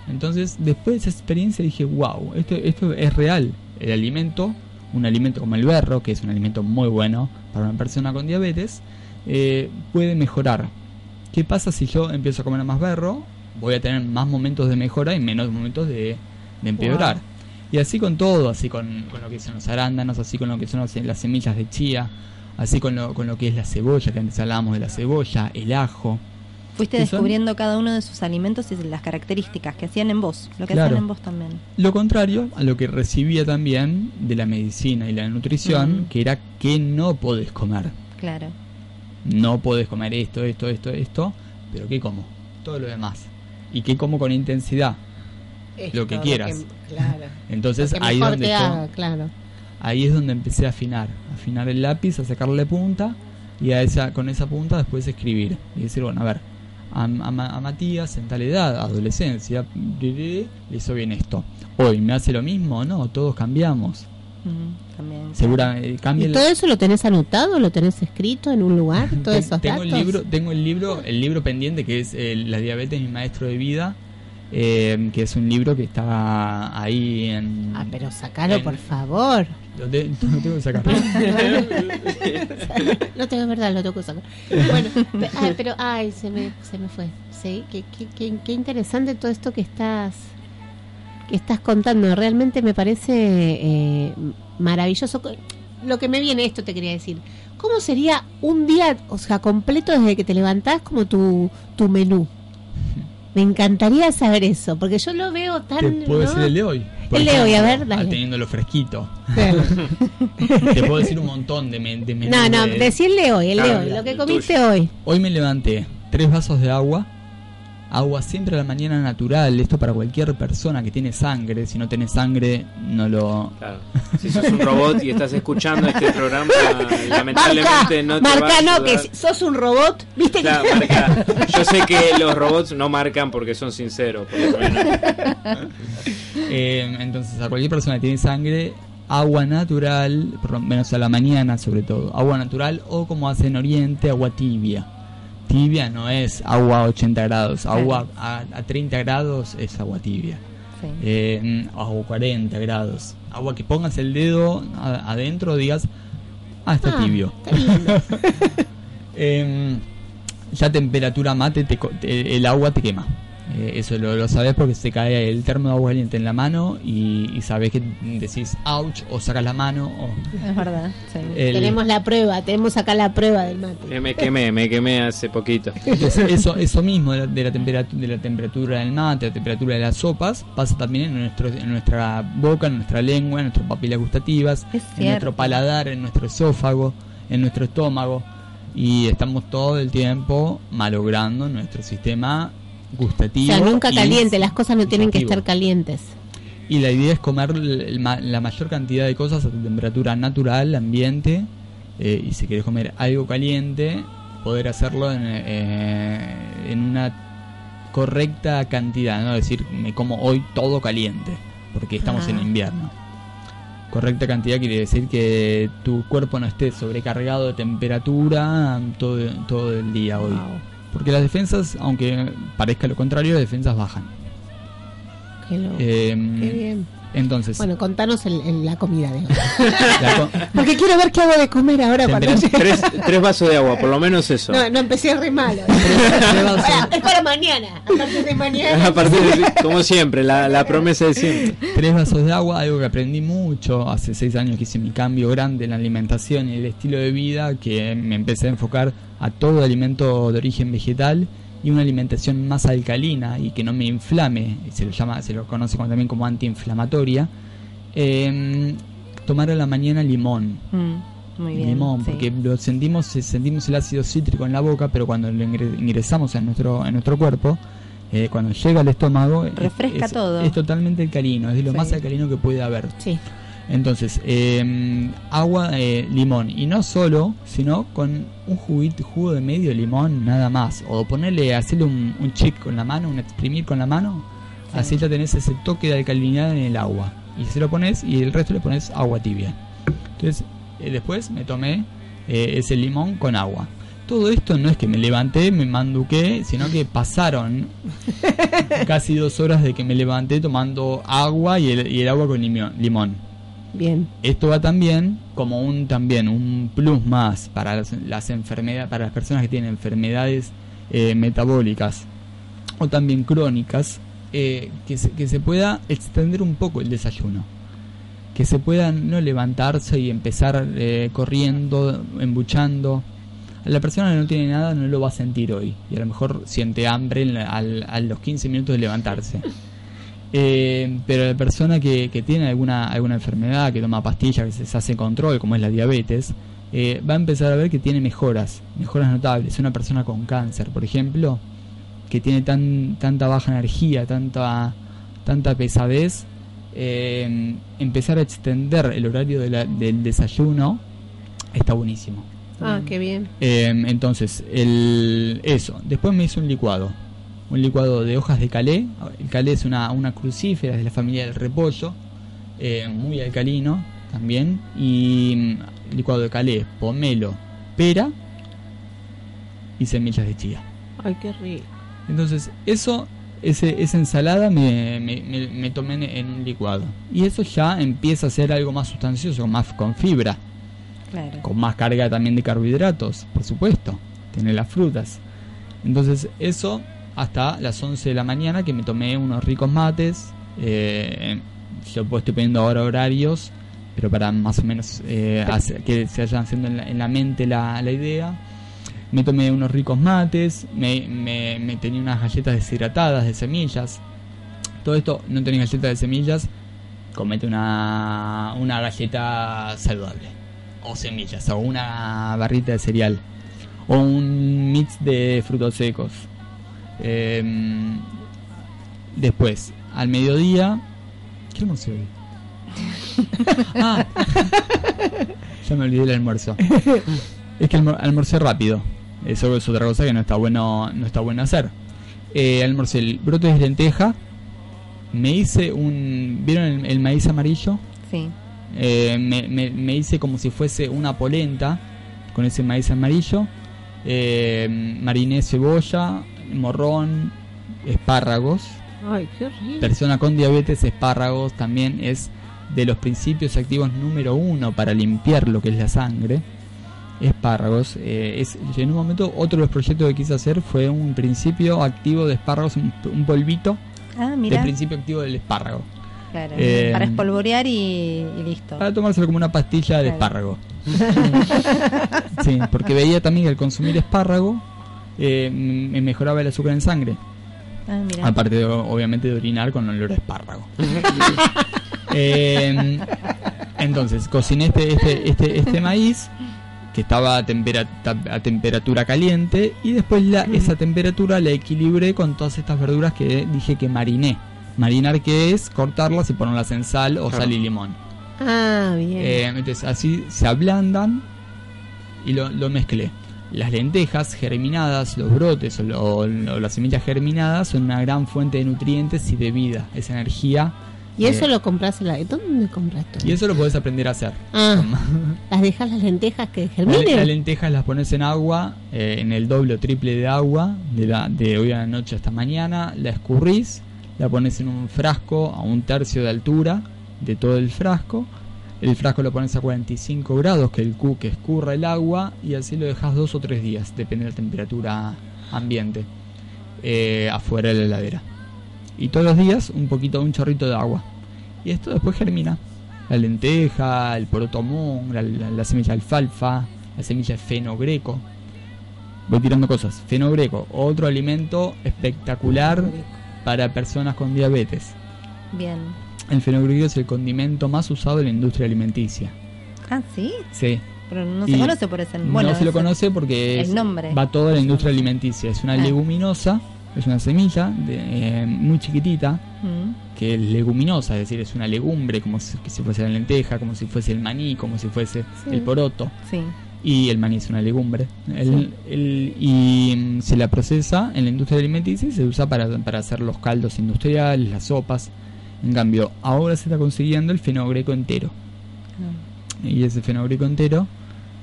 Entonces, después de esa experiencia dije, wow, esto, esto es real. El alimento, un alimento como el berro, que es un alimento muy bueno para una persona con diabetes, eh, puede mejorar. ¿Qué pasa si yo empiezo a comer más berro? Voy a tener más momentos de mejora y menos momentos de, de empeorar. Wow. Y así con todo, así con, con lo que son los arándanos, así con lo que son los- las semillas de chía, así con lo, con lo que es la cebolla, que antes hablábamos de la cebolla, el ajo. Fuiste descubriendo cada uno de sus alimentos y las características que hacían en vos, lo que Claro. hacían en vos también. Lo contrario a lo que recibía también de la medicina y la nutrición, Mm. que era que no podés comer. Claro. No podés comer esto, esto, esto, esto, pero ¿qué como? Todo lo demás. ¿Y qué como con intensidad? Lo que quieras. claro. *laughs* Entonces Lo que ahí donde yo- claro. ahí es donde empecé a afinar, afinar el lápiz, a sacarle punta y a esa, con esa punta después escribir y decir, bueno, a ver, a, a Ma- a Matías en tal edad, adolescencia, le hizo bien esto. Hoy me hace lo mismo, no, todos cambiamos. Mm, también. Segura, eh, cambia ¿Y el- todo eso lo tenés anotado? ¿Lo tenés escrito en un lugar? *laughs* Todos esos tengo el libro tengo el libro el libro pendiente que es eh, la diabetes mi maestro de vida eh, que es un libro que está ahí en Ah, pero sacalo, en- por favor. Te- lo *laughs* tengo que sacar *laughs* no tengo verdad, lo tengo que sacar. Bueno, pe- ay, pero ay, se me, se me fue. Sí, qué, qué, qué, qué interesante todo esto que estás que estás contando. Realmente me parece eh, maravilloso. Lo que me viene esto te quería decir. ¿Cómo sería un día, o sea, completo desde que te levantás como tu, tu menú? Me encantaría saber eso, porque yo lo veo tan... te puedo ¿no? decir el de hoy por El de hoy, a ver, dale. teniéndolo fresquito te puedo decir un montón de, men- de menús No, no, de- decirle hoy, el de Claro, hoy, lo que comiste hoy. hoy me levanté tres vasos de agua agua siempre a la mañana natural esto para cualquier persona que tiene sangre si no tenés sangre no lo Claro. *laughs* Si sos un robot y estás escuchando este programa, lamentablemente Marca, no te marca, no, que sos un robot, viste Claro, que... marca. Yo sé que los robots no marcan porque son sinceros, por lo menos. *laughs* Eh, entonces, a cualquier persona que tiene sangre, agua natural, por lo menos a la mañana sobre todo, agua natural o como hace en Oriente, agua tibia. Tibia no es agua a 80 grados, agua a, a 30 grados es agua tibia. Sí. Eh, agua a 40 grados. Agua que pongas el dedo a- adentro, digas, ah, está Ah, tibio. está. *laughs* Em, ya temperatura mate, te- el agua te quema. Eh, eso lo, lo sabes porque se cae el termo de agua caliente en la mano y, y sabes que decís ouch o sacas la mano. O, Es verdad. sí. el- Tenemos la prueba, tenemos acá la prueba del mate. Eh, Me quemé, me quemé hace poquito. Entonces, eso, eso mismo de la, de la temperatura, de la temperatura del mate, la temperatura de las sopas, pasa también en, nuestro, en nuestra boca, en nuestra lengua, en nuestras papilas gustativas, en nuestro paladar, en nuestro esófago, en nuestro estómago. Y estamos todo el tiempo malogrando nuestro sistema O gustativo. sea, nunca caliente, las cosas no tienen que estar calientes. Y la idea es comer la mayor cantidad de cosas a temperatura natural, ambiente. eh, y si quieres comer algo caliente, poder hacerlo en, eh, en una correcta cantidad. No decir, me como hoy todo caliente, porque estamos Ah. en invierno. Correcta cantidad quiere decir que tu cuerpo no esté sobrecargado de temperatura todo, todo el día hoy. Wow, Porque las defensas, aunque parezca lo contrario, las defensas bajan. qué loco. Eh, Qué bien. Entonces, Bueno, contanos el- el- la comida de hoy. *laughs* la co- Porque quiero ver qué hago de comer ahora cuando. Tres, tres vasos de agua, por lo menos eso. No, no empecé re malo. *laughs* es para mañana. A partir de mañana. A partir de, como siempre, la, la promesa de siempre. tres vasos de agua, algo que aprendí mucho hace seis años que hice mi cambio grande en la alimentación y el estilo de vida, que me empecé a enfocar a todo alimento de origen vegetal y una alimentación más alcalina y que no me inflame, se lo llama, se lo conoce como- también como antiinflamatoria. Eh, tomar a la mañana limón, Mm, muy bien. limón, sí. porque lo sentimos, sentimos el ácido cítrico en la boca, pero cuando lo ingre- ingresamos en nuestro, en nuestro cuerpo, eh, cuando llega al estómago, es- Refresca es, todo. Es totalmente alcalino, es de lo Sí. más alcalino que puede haber. Sí. Entonces, eh, agua, eh, limón, y no solo, sino con un juguito, jugo de medio limón, nada más. O ponerle, hacerle un, un con la mano, un exprimir con la mano, Sí. así ya tenés ese toque de alcalinidad en el agua. Y se lo pones y el resto le pones agua tibia. Entonces, eh, después me tomé eh, ese limón con agua. Todo esto no es que me levanté, me manduqué, sino que pasaron *laughs* casi dos horas de que me levanté tomando agua y el, y el agua con limón. Esto va también como un también un plus más para las, las enfermedades, para las personas que tienen enfermedades eh, metabólicas o también crónicas, eh, que, se, que se pueda extender un poco el desayuno. Que se pueda no levantarse y empezar eh, corriendo, embuchando. La persona que no tiene nada no lo va a sentir hoy. Y a lo mejor siente hambre en la- al- a los 15 minutos de levantarse. Eh, pero la persona que, que tiene alguna, alguna enfermedad, que toma pastillas, que se, hace control, como es la diabetes, eh, va a empezar a ver que tiene mejoras, mejoras notables. Una persona con cáncer, por ejemplo, que tiene tan, tanta baja energía, tanta, tanta pesadez, eh, empezar a extender el horario de la- del desayuno está buenísimo. Ah, qué bien. Eh, entonces, el, eso. Después me hice un licuado. Un licuado de hojas de calé. El calé es una, una crucífera de la familia del repollo. eh, muy alcalino. también. Y mm, licuado de calé, pomelo, pera y semillas de chía. Ay, qué rico. Entonces, eso, ese, esa ensalada me, me, me- me tomé en, en un licuado. Y eso ya empieza a ser algo más sustancioso, más con fibra, Claro. con más carga también de carbohidratos, por supuesto. Tiene las frutas. Entonces, eso hasta las 11 de la mañana que me tomé unos ricos mates. Eh, yo pues estoy poniendo ahora horarios, pero para más o menos eh, hacer- que se vayan haciendo en la, en la mente la, la idea. Me tomé unos ricos mates, me, me, me tenía unas galletas deshidratadas de semillas. Todo esto, no tenés galletas de semillas, comete una, una galleta saludable. O semillas, o una barrita de cereal. O un mix de frutos secos. Em, después, al mediodía... ¿Qué almorcé hoy? *laughs* ah, ya me olvidé el almuerzo. Es que almor- almorcé rápido. Eso es otra cosa que no está bueno, no está bueno hacer. Eh, almorcé el brote de lenteja. Me hice un. ¿Vieron el, el maíz amarillo? Sí. Eh, me, me- me hice como si fuese una polenta con ese maíz amarillo. Eh, mariné cebolla, morrón, espárragos. Ay, qué rico. Persona con diabetes, espárragos también es de los principios activos número uno para limpiar lo que es la sangre. Espárragos. eh, es, en un momento, otro de los proyectos que quise hacer fue un principio activo de espárragos, un, un polvito Ah, mira. principio activo del espárrago. Claro. Eh, Para espolvorear y, y listo. Para tomárselo como una pastilla de espárrago. *laughs* sí, porque veía también que al consumir espárrago eh, me mejoraba el azúcar en sangre. Ah. Aparte, de, obviamente, de orinar con olor a espárrago. *laughs* Eh, entonces, cociné este, este, este, este maíz que estaba a, tempera- a temperatura caliente y después la, esa temperatura la equilibré con todas estas verduras que dije que mariné. Marinar que es cortarlas y ponerlas en sal o Claro. sal y limón. Ah, bien. Eh, entonces así se ablandan y lo, lo mezclé. Las lentejas germinadas, los brotes o, lo- o las semillas germinadas son una gran fuente de nutrientes y de vida, es energía. y eso eh, lo compras en la... ¿Dónde compras todo? y eso lo podés aprender a hacer. Ah, *laughs* las dejas las lentejas que germinen. Las lentejas las pones en agua, eh, en el doble o triple de agua, de, la, de hoy a la noche hasta mañana, la escurrís, la pones en un frasco a un tercio de altura de todo el frasco. El frasco lo pones a 45 grados, que el cu que escurra el agua, y así lo dejas dos o tres días, depende de la temperatura ambiente, eh, afuera de la heladera. Y todos los días un poquito, un chorrito de agua. Y esto después germina. La lenteja, el poroto mung, la, la- la semilla de alfalfa, la semilla de fenogreco. Voy tirando cosas. Fenogreco, otro alimento espectacular para personas con diabetes. Bien. El fenogreco es el condimento más usado en la industria alimenticia. Ah, sí. Sí. Pero no Y se conoce por ese bueno, no se lo conoce porque el nombre. va toda la industria alimenticia. Es una Ah. leguminosa, es una semilla de, eh, muy chiquitita, Mm, que es leguminosa, es decir, es una legumbre, como si, fuese la lenteja, como si fuese el maní, como si fuese Sí. el poroto. Sí. Y el maní es una legumbre. El- Sí. el- y mm, se la procesa en la industria alimenticia y se usa para, para hacer los caldos industriales, las sopas. En cambio, ahora se está consiguiendo el fenogreco entero. Ah, Y ese fenogreco entero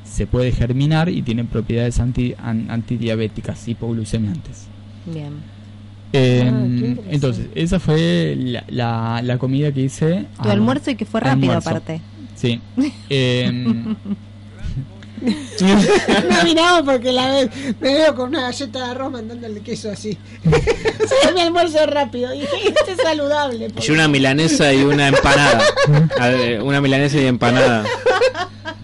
se puede germinar y tiene propiedades anti, an- antidiabéticas, hipoglucemiantes. Bien. Eh, Ah, entonces, esa fue la, la- la comida que hice. Tu almuerzo y que fue rápido almuerzo. aparte. Sí. *laughs* Em, *laughs* Me miraba porque la vez me veo con una galleta de arroz mandándole queso así. *laughs* Se mi almuerzo rápido. Y dije, este es saludable. Y una milanesa y una empanada. Ver, una milanesa y empanada.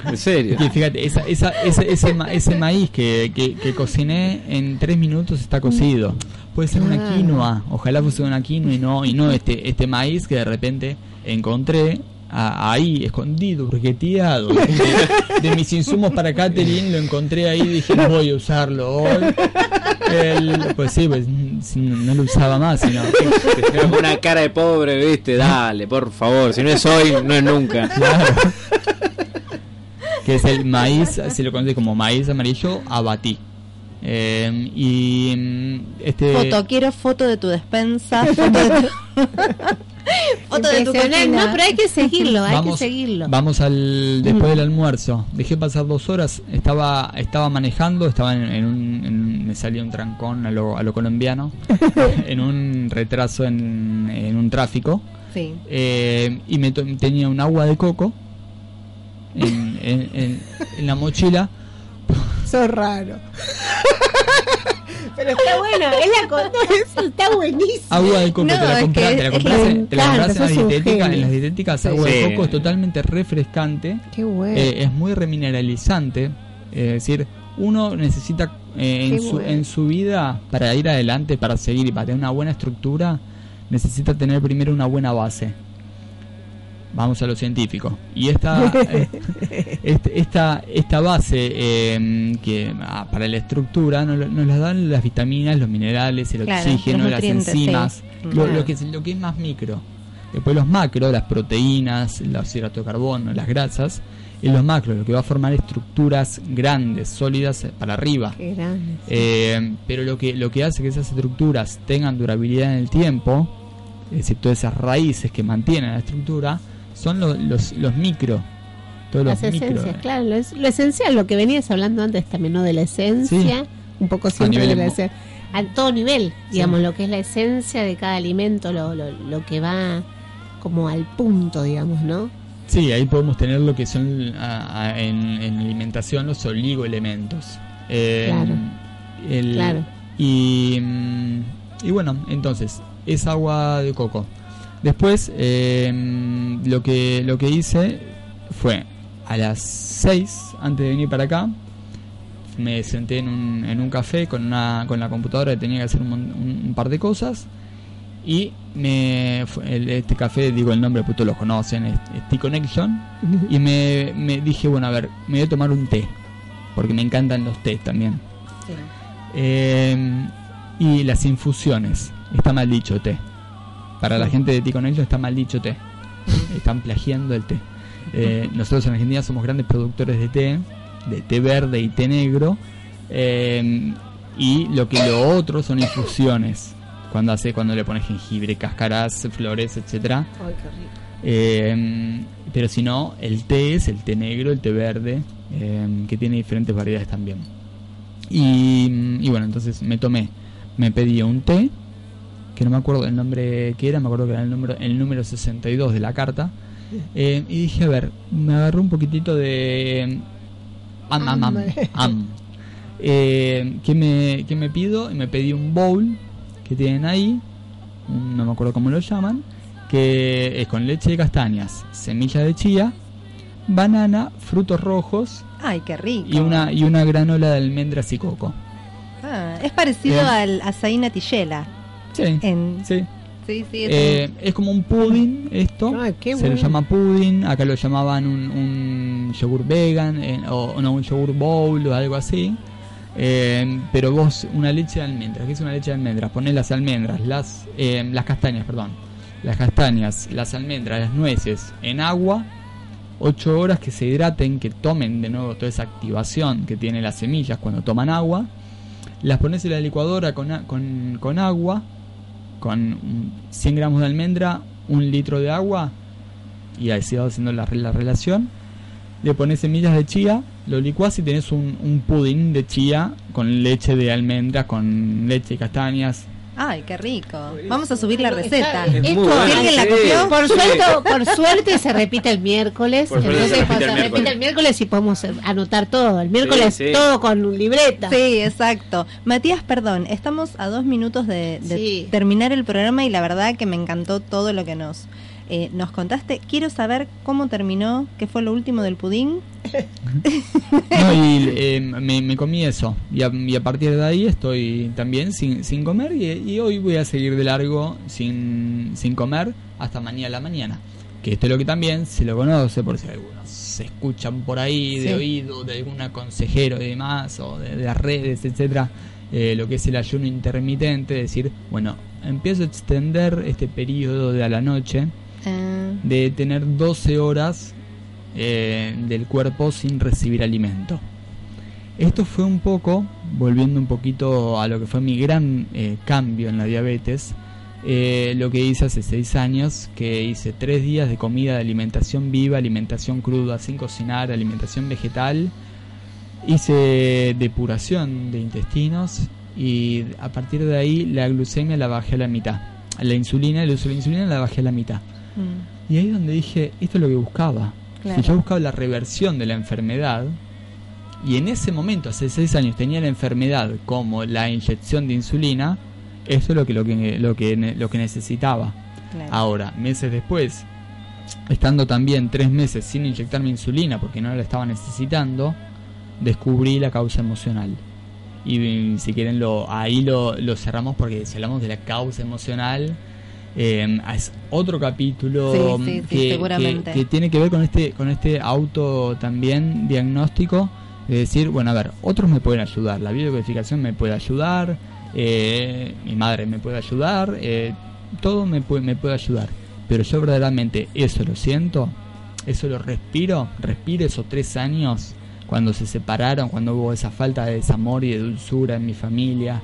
En serio. que fíjate, esa, esa, ese, ese, ma- ese maíz que, que, que cociné en tres minutos está cocido. Puede ser una Ah. quinoa, ojalá fuese una quinoa y no, y no este, este maíz que de repente encontré a- ahí, escondido, briqueteado. De, de mis insumos para catering lo encontré ahí y dije, no voy a usarlo hoy. El- pues sí, pues si no, no lo usaba más, sino una cara de pobre, viste, dale, por favor. Si no es hoy, no es nunca. Claro. que es el maíz, se lo conoce como maíz amarillo abatí. Eh, y mm, este Foto, quiero foto de tu despensa. foto de tu- *laughs* Foto de tu. No, pero hay que seguirlo, hay vamos, que seguirlo. Vamos al después del almuerzo. Dejé pasar dos horas. Estaba estaba manejando. Estaba en, en un, en un- me salía un trancón a lo, a lo colombiano. *laughs* en un retraso en, en un tráfico. Sí. Eh, y me to- tenía un agua de coco en, en- en- en la mochila. Sos raro. *laughs* Pero está bueno, es la eso está buenísimo. Agua de coco, No, te la es compras, que te la es compras, que en- me te la compras en, las dietéticas, en las dietéticas Sí. agua de coco es totalmente refrescante. Qué bueno. Eh, es muy remineralizante. Es decir, uno necesita eh, en, su, bueno. en su vida, para ir adelante, para seguir y para tener una buena estructura, necesita tener primero una buena base. Vamos a lo científico. Y esta, *laughs* eh, este- esta, esta base eh, que ah, para la estructura nos, lo- nos la dan las vitaminas, los minerales, el Claro, oxígeno, las enzimas, sí. lo, que es, lo que es más micro. Después los macros, las proteínas, los hidratos de carbono, las grasas. Y los macros, lo que va a formar estructuras grandes, sólidas eh, para arriba. Qué grande. Eh, pero lo que, lo que hace que esas estructuras tengan durabilidad en el tiempo, es decir, todas esas raíces que mantienen la estructura, son lo- los, los micro. Todos Las los micro. esencias, claro, lo, es- lo esencial, lo que venías hablando antes también, ¿no? De la esencia, un poco siempre de la esencia. A todo nivel, digamos, lo que es la esencia de cada alimento, lo, lo, lo que va como al punto, digamos, ¿no? Sí, ahí podemos tener lo que son a- a- en, en alimentación los oligoelementos. Eh, Claro. el- Claro. Y, y bueno, entonces, es agua de coco. Después, eh, lo, que, lo que hice fue a las 6, antes de venir para acá, me senté en un, en un café con, una, con la computadora que tenía que hacer un, un- un par de cosas. Y me el- este café, digo el nombre, todos lo conocen, es, es Tea Connection. Y me, me dije, bueno, a ver, me voy a tomar un té, porque me encantan los tés también. Eh, y las infusiones, está mal dicho té. Para la gente de Connection está mal dicho té. *laughs* Están plagiando el té. Eh, *laughs* nosotros en Argentina somos grandes productores de té, de té verde y té negro. eh, y lo que lo otro son infusiones. Cuando hace, cuando le pones jengibre, cáscaras, flores, etcétera. Ay, qué rico. Eh, pero si no, el té es el té negro, el té verde, que tiene diferentes variedades también. Y, y bueno, entonces me tomé, me pedí un té, que no me acuerdo el nombre que era, me acuerdo que era el número, el número 62 de la carta. Eh, y dije, a ver, me agarró un poquitito de... Am, am, am, am. *laughs* Eh, ¿qué, me, ¿Qué me pido? Y me pedí un bowl que tienen ahí, no me acuerdo cómo lo llaman, que es con leche de castañas, semillas de chía, banana, frutos rojos Ay, qué rico. y una, y una granola de almendras y coco. Ah, es parecido Bien. al açaí natillela. Sí, En... sí. Sí, sí, es Eh, es como un pudding esto. Ay, qué se lo bueno. llama pudding. Acá lo llamaban un, un yogur vegan eh, o no, un yogur bowl o algo así. Eh, pero vos, una leche de almendras. ¿Qué es una leche de almendras? Ponés las almendras, las, eh, las castañas, perdón. Las castañas, las almendras, las nueces en agua. 8 horas que se hidraten, que tomen de nuevo toda esa activación que tienen las semillas cuando toman agua. Las pones en la licuadora con, a- con, con agua, con mm, 100 gramos de almendra, un litro de agua, y así va haciendo la, la relación. Le pones semillas de chía, lo licuás y tenés un, un de chía con leche de almendras, con leche y castañas. Ay, qué rico. Vamos a subir la receta. Es esto- ¿Alguien la copió? Por suerte, por suerte se repite el miércoles. Por entonces se pues, repite se el repite miércoles. el miércoles y podemos anotar todo. El miércoles Sí, sí. todo con libreta. Sí, exacto. Matías, perdón, estamos a dos minutos de, de Sí. terminar el programa y la verdad que me encantó todo lo que nos, eh, nos contaste. Quiero saber cómo terminó, qué fue lo último del pudín. No, y eh, me, me comí eso. Y a, y a partir de ahí estoy también sin, sin comer. Y, y hoy voy a seguir de largo sin, sin comer hasta mañana a la mañana. Que esto es lo que también se lo conoce, por si algunos se escuchan por ahí de Sí. oído de algún consejero y demás, o de, de las redes, etcétera eh, Lo que es el ayuno intermitente, decir, bueno, empiezo a extender este periodo de a la noche Eh, de tener 12 horas eh, del cuerpo sin recibir alimento. Esto fue un poco, volviendo un poquito a lo que fue mi gran eh, cambio en la diabetes, eh, lo que hice hace seis años, que hice tres días de comida de alimentación viva, alimentación cruda sin cocinar, alimentación vegetal. Hice depuración de intestinos y a partir de ahí la glucemia la bajé a la mitad. La insulina, el uso de la insulina la bajé a la mitad. Mm, Y ahí es donde dije, esto es lo que buscaba. Claro. Si yo buscaba la reversión de la enfermedad, y en ese momento, hace seis años, tenía la enfermedad como la inyección de insulina, eso es lo que, lo que, lo que, lo que necesitaba. claro. Ahora, meses después, estando también tres meses sin inyectarme insulina porque no la estaba necesitando, descubrí la causa emocional. Y si quieren, lo, ahí lo, lo cerramos porque si hablamos de la causa emocional, eh, es otro capítulo Sí, sí, sí, que, seguramente. que- que tiene que ver con este, con este auto también diagnóstico. De decir, bueno, a ver, otros me pueden ayudar, la biodecodificación me puede ayudar, eh, mi madre me puede ayudar, eh, todo me puede, me puede ayudar. Pero yo verdaderamente eso lo siento, eso lo respiro, respiro esos tres años cuando se separaron, cuando hubo esa falta de desamor y de dulzura en mi familia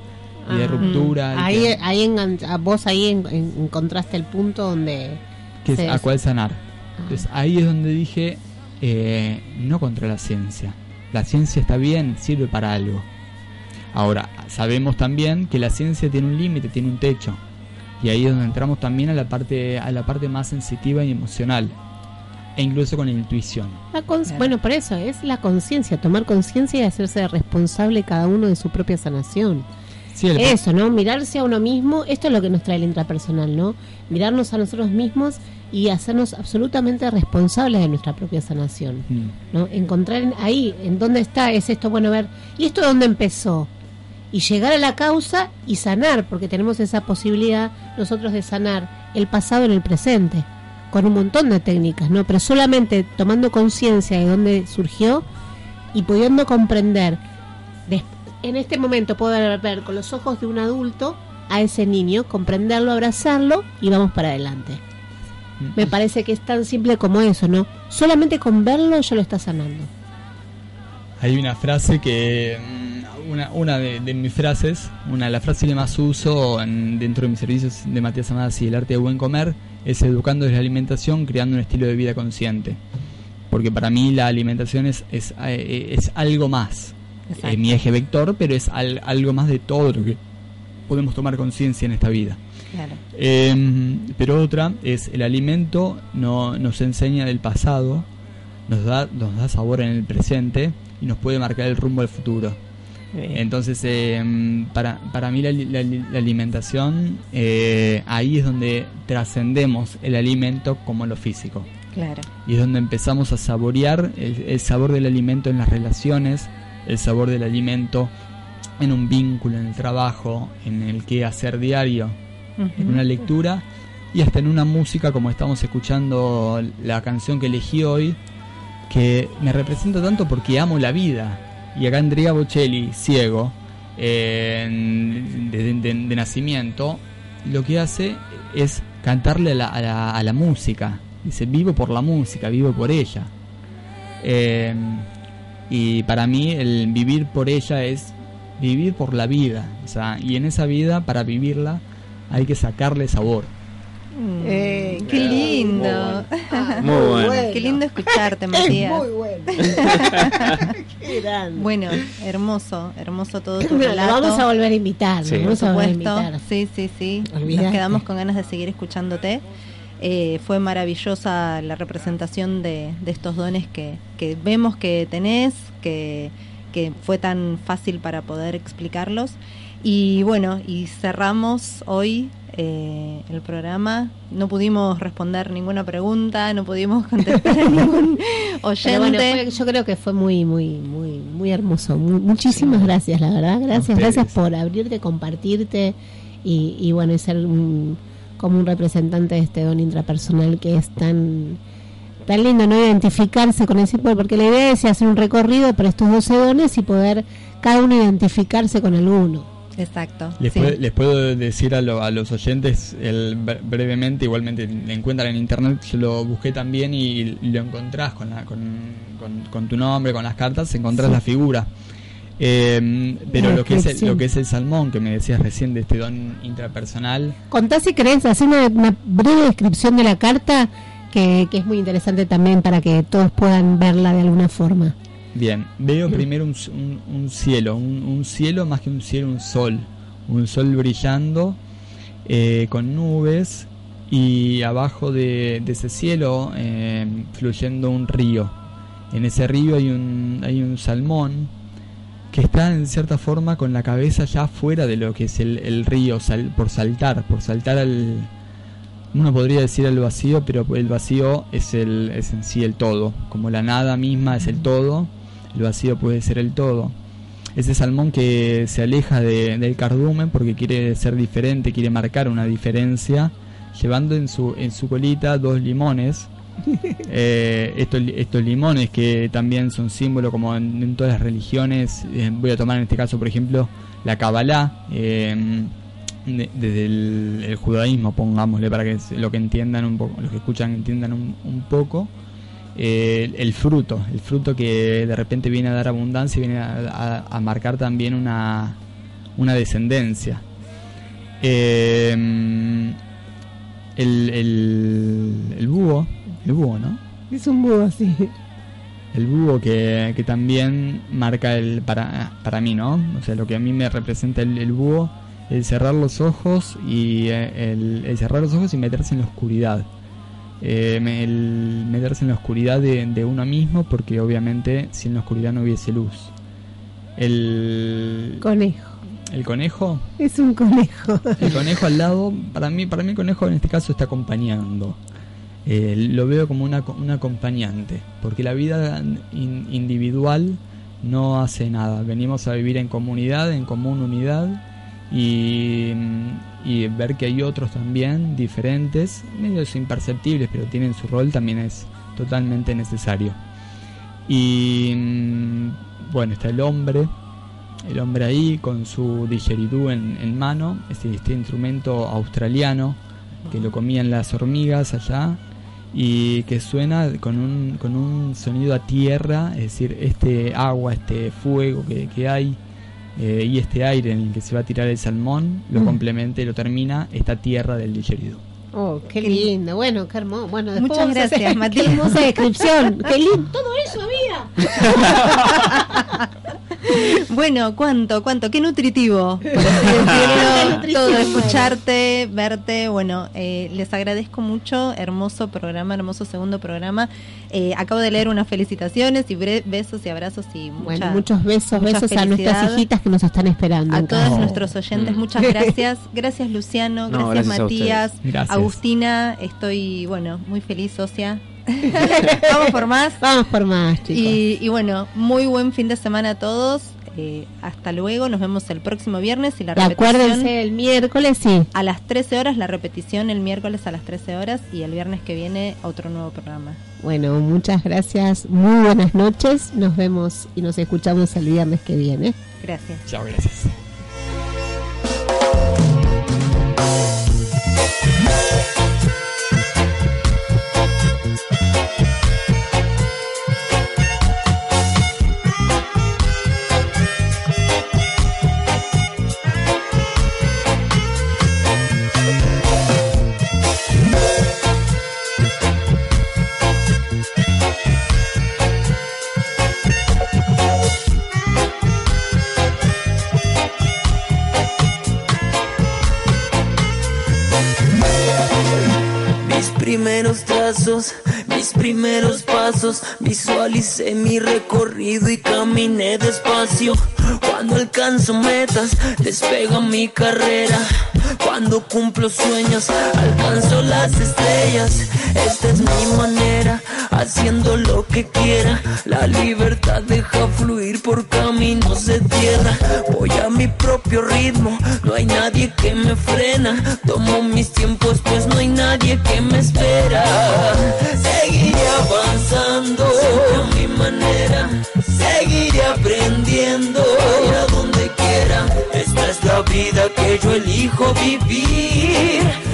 y de Ah. ruptura. y Ahí, que- ahí a vos ahí en- en- encontraste el punto donde... que es se- a cuál sanar. Entonces ahí es donde dije, eh, no contra la ciencia. La ciencia está bien, sirve para algo. Ahora, sabemos también que la ciencia tiene un límite, tiene un techo. Y ahí es donde entramos también a la parte, a la parte más sensitiva y emocional. E incluso con la intuición. La Claro. Bueno, por eso es la conciencia, tomar conciencia y hacerse responsable cada uno de su propia sanación. Sí, el- Eso, ¿no? Mirarse a uno mismo, esto es lo que nos trae el intrapersonal, ¿no? Mirarnos a nosotros mismos y hacernos absolutamente responsables de nuestra propia sanación, Mm. ¿no? Encontrar en- ahí, en dónde está, es esto, bueno, a ver, ¿y esto dónde empezó? Y llegar a la causa y sanar, porque tenemos esa posibilidad nosotros de sanar el pasado en el presente, con un montón de técnicas, ¿no? Pero solamente tomando conciencia de dónde surgió y pudiendo comprender des- en este momento poder ver con los ojos de un adulto a ese niño, comprenderlo, abrazarlo y vamos para adelante. Mm. Me parece que es tan simple como eso, ¿no? Solamente con verlo ya lo está sanando. Hay una frase que. mm, Una, una de, de mis frases, una de las frases que más uso en- dentro de mis servicios de Matías Amadas y el arte de buen comer es educando desde la alimentación, creando un estilo de vida consciente. Porque para mí la alimentación es, es, eh, es algo más. Es mi eje vector, pero es al- algo más de todo lo que podemos tomar conciencia en esta vida. Claro. Eh, pero otra es el alimento no, nos enseña del pasado, nos da, nos da sabor en el presente y nos puede marcar el rumbo al futuro. Entonces, eh, para, para mí la, la la alimentación, eh, ahí es donde trascendemos el alimento como lo físico. Claro. Y es donde empezamos a saborear el, el sabor del alimento en las relaciones, el sabor del alimento en un vínculo, en el trabajo, en el que hacer diario, en una lectura y hasta en una música como estamos escuchando la canción que elegí hoy, que me representa tanto porque amo la vida. Y acá Andrea Bocelli, ciego, eh, de, de- de nacimiento, lo que hace es cantarle a la, a la- a la música. Dice, vivo por la música, vivo por ella. Eh, y para mí el vivir por ella es vivir por la vida. O sea, y en esa vida, para vivirla, hay que sacarle sabor. Mm, Eh, Qué lindo. *laughs* Muy bueno. Qué lindo escucharte, Es Matías. muy bueno. *laughs* Qué grande. Bueno, hermoso, hermoso todo tu relato. vamos a volver a invitar, Sí. Por a supuesto. invitar. Sí, sí. Nos quedamos con ganas de seguir escuchándote. Eh, fue maravillosa la representación de, de estos dones que, que vemos que tenés, que, que fue tan fácil para poder explicarlos. Y bueno, y cerramos hoy eh, el programa. No pudimos responder ninguna pregunta, no pudimos contestar a *laughs* ningún oyente. Pero bueno, fue- yo creo que fue muy, muy, muy, muy hermoso. Mu- muchísimas gracias, la verdad. Gracias, gracias por abrirte, compartirte y, y bueno, y ser un- como un representante de este don intrapersonal que es tan tan lindo no identificarse con ese pueblo, porque la idea es hacer un recorrido por estos 12 dones y poder cada uno identificarse con alguno. Exacto. Les, sí. puedo, les puedo decir a, lo- a los oyentes el, bre- brevemente, igualmente lo encuentran en internet, yo lo busqué también y lo encontrás con, la- con, con- con tu nombre, con las cartas, encontrás la figura. Eh, pero lo que, es el, lo que es el salmón, que me decías recién de este don intrapersonal, Contá si querés hacer una, una breve descripción de la carta que, que es muy interesante también para que todos puedan verla de alguna forma. Bien, veo primero un, un- un cielo, un, un cielo más que un cielo, un sol, un sol brillando eh, con nubes y abajo de, de ese cielo eh, fluyendo un río. En ese río hay un, hay un salmón que está en cierta forma con la cabeza ya fuera de lo que es el, río, sal- por saltar, por saltar al... Uno podría decir al vacío, pero el vacío es, el, es en sí el todo, como la nada misma es el todo, el vacío puede ser el todo. Ese salmón que se aleja de- del cardumen porque quiere ser diferente, quiere marcar una diferencia, llevando en su, en su colita dos limones. *laughs* Eh, estos, estos limones que también son símbolo como en, todas las religiones, eh, voy a tomar en este caso por ejemplo la Kabbalah, eh, de- desde el, judaísmo, pongámosle para que lo que entiendan un poco, los que escuchan entiendan un, poco, el, fruto, el fruto que de repente viene a dar abundancia y viene a, marcar también una, una descendencia. El, el, el búho, el búho, ¿no? Es un búho, sí. El búho que, que también marca el para, para mí, ¿no? O sea, lo que a mí me representa el, el búho, el cerrar los ojos y eh, el, el cerrar los ojos y meterse en la oscuridad. Eh, el meterse en la oscuridad de, de uno mismo, porque obviamente si en la oscuridad no hubiese luz. El, Conejo. el conejo, Es un conejo. el conejo al lado, para mí, para mí el conejo en este caso está acompañando. Eh, lo veo como una, un acompañante, porque la vida in- individual no hace nada. Venimos a vivir en comunidad, en común unidad y, ver que hay otros también diferentes, medios imperceptibles, pero tienen su rol también es totalmente necesario. Y mm, bueno, está el hombre, el hombre ahí con su didgeridoo en, en mano, este, este instrumento australiano que lo comían las hormigas allá y que suena con un, con un sonido a tierra, es decir, este agua, este fuego que, que hay eh, y este aire en el que se va a tirar el salmón lo Mm. complementa y lo termina esta tierra del didgeridoo. Oh, qué lindo. Bueno, qué hermoso. Bueno, después Muchas gracias, Qué Matías. hermosa descripción. Qué lindo. Todo eso había. *laughs* *laughs* Bueno, ¿cuánto? ¿Cuánto? Qué nutritivo. *laughs* por así Qué decirlo. nutritivo, Todo, bueno. escucharte, verte. Bueno, eh, les agradezco mucho. Hermoso programa, hermoso segundo programa. Eh, acabo de leer unas felicitaciones y bre- besos y abrazos y Bueno, mucha- muchos besos, besos a nuestras hijitas que nos están esperando. A todos nuestros oyentes, Mm. muchas gracias. *laughs* Gracias Luciano, No, gracias, Matías. Gracias. Agustina. Estoy, bueno, muy feliz, socia. *laughs* Vamos por más. Vamos por más, chicos. Y, y bueno, muy buen fin de semana a todos. Eh, hasta luego, nos vemos el próximo viernes y la repetición acuérdense, el miércoles sí. a las 13 horas, la repetición el miércoles a las 13 horas y el viernes que viene otro nuevo programa. Bueno, muchas gracias. Muy buenas noches. Nos vemos y nos escuchamos el viernes que viene. Gracias. Chao, gracias. Primeros trazos, mis primeros pasos, visualicé mi recorrido y caminé despacio. Cuando alcanzo metas, despega mi carrera. Cuando cumplo sueños, alcanzo las estrellas. Esta es mi manera, haciendo lo que quiera. La libertad deja fluir por caminos de tierra. Voy a mi propio ritmo, no hay nadie que me frena. Tomo mis tiempos, pues no hay nadie que me espera. Seguiré avanzando a mi manera, seguiré aprendiendo ir a donde quiera. Esta es la vida que yo elijo vivir.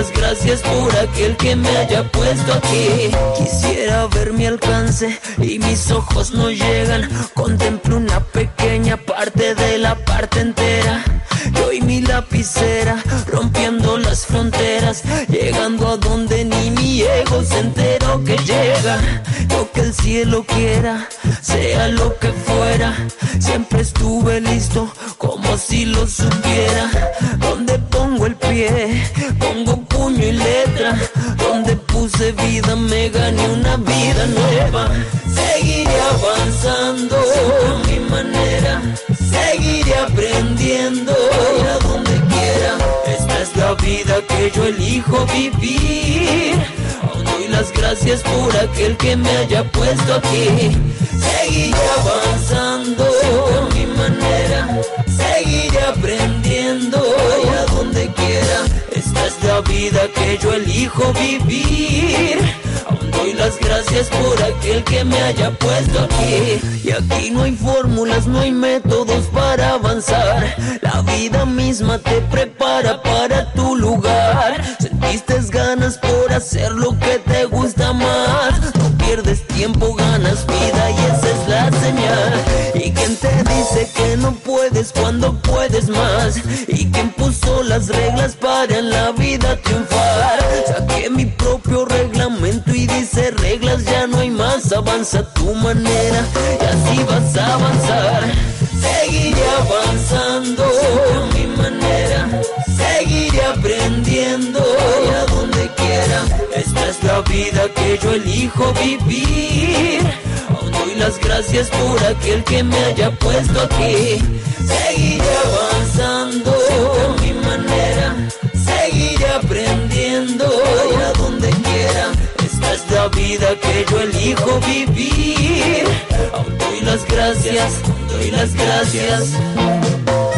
Las gracias por aquel que me haya puesto aquí. Quisiera ver mi alcance y mis ojos no llegan. Contemplo una pequeña parte de la parte entera. Yo y mi lapicera rompiendo las fronteras, llegando a donde ni mi ego se enteró que llega. Yo que el cielo quiera, sea lo que fuera, siempre estuve listo como si lo supiera. Donde pongo el pie, pongo puño y letra. Donde puse vida, me gané una vida nueva. Seguiré avanzando a mi manera, seguiré aprendiendo a donde quiera. Esta es la vida que yo elijo vivir. Aún doy las gracias por aquel que me haya puesto aquí. Seguiré avanzando a mi manera, seguiré aprendiendo a donde quiera. Esta es la vida que yo elijo vivir. Doy las gracias por aquel que me haya puesto aquí. Y aquí no hay fórmulas, no hay métodos para avanzar. La vida misma te prepara para tu lugar. Sentiste ganas por hacer lo que te gusta más. No pierdes tiempo, ganas vida y esa es la señal. Y quien te dice que no puedes cuando puedes más. Y quien puso las reglas para en la vida triunfar. Avanza tu manera y así vas a avanzar. Seguiré avanzando a mi manera. Seguiré aprendiendo a donde quiera. Esta es la vida que yo elijo vivir. Aún doy las gracias por aquel que me haya puesto aquí. Seguiré avanzando vida que yo elijo vivir. Aún doy las gracias, doy las gracias.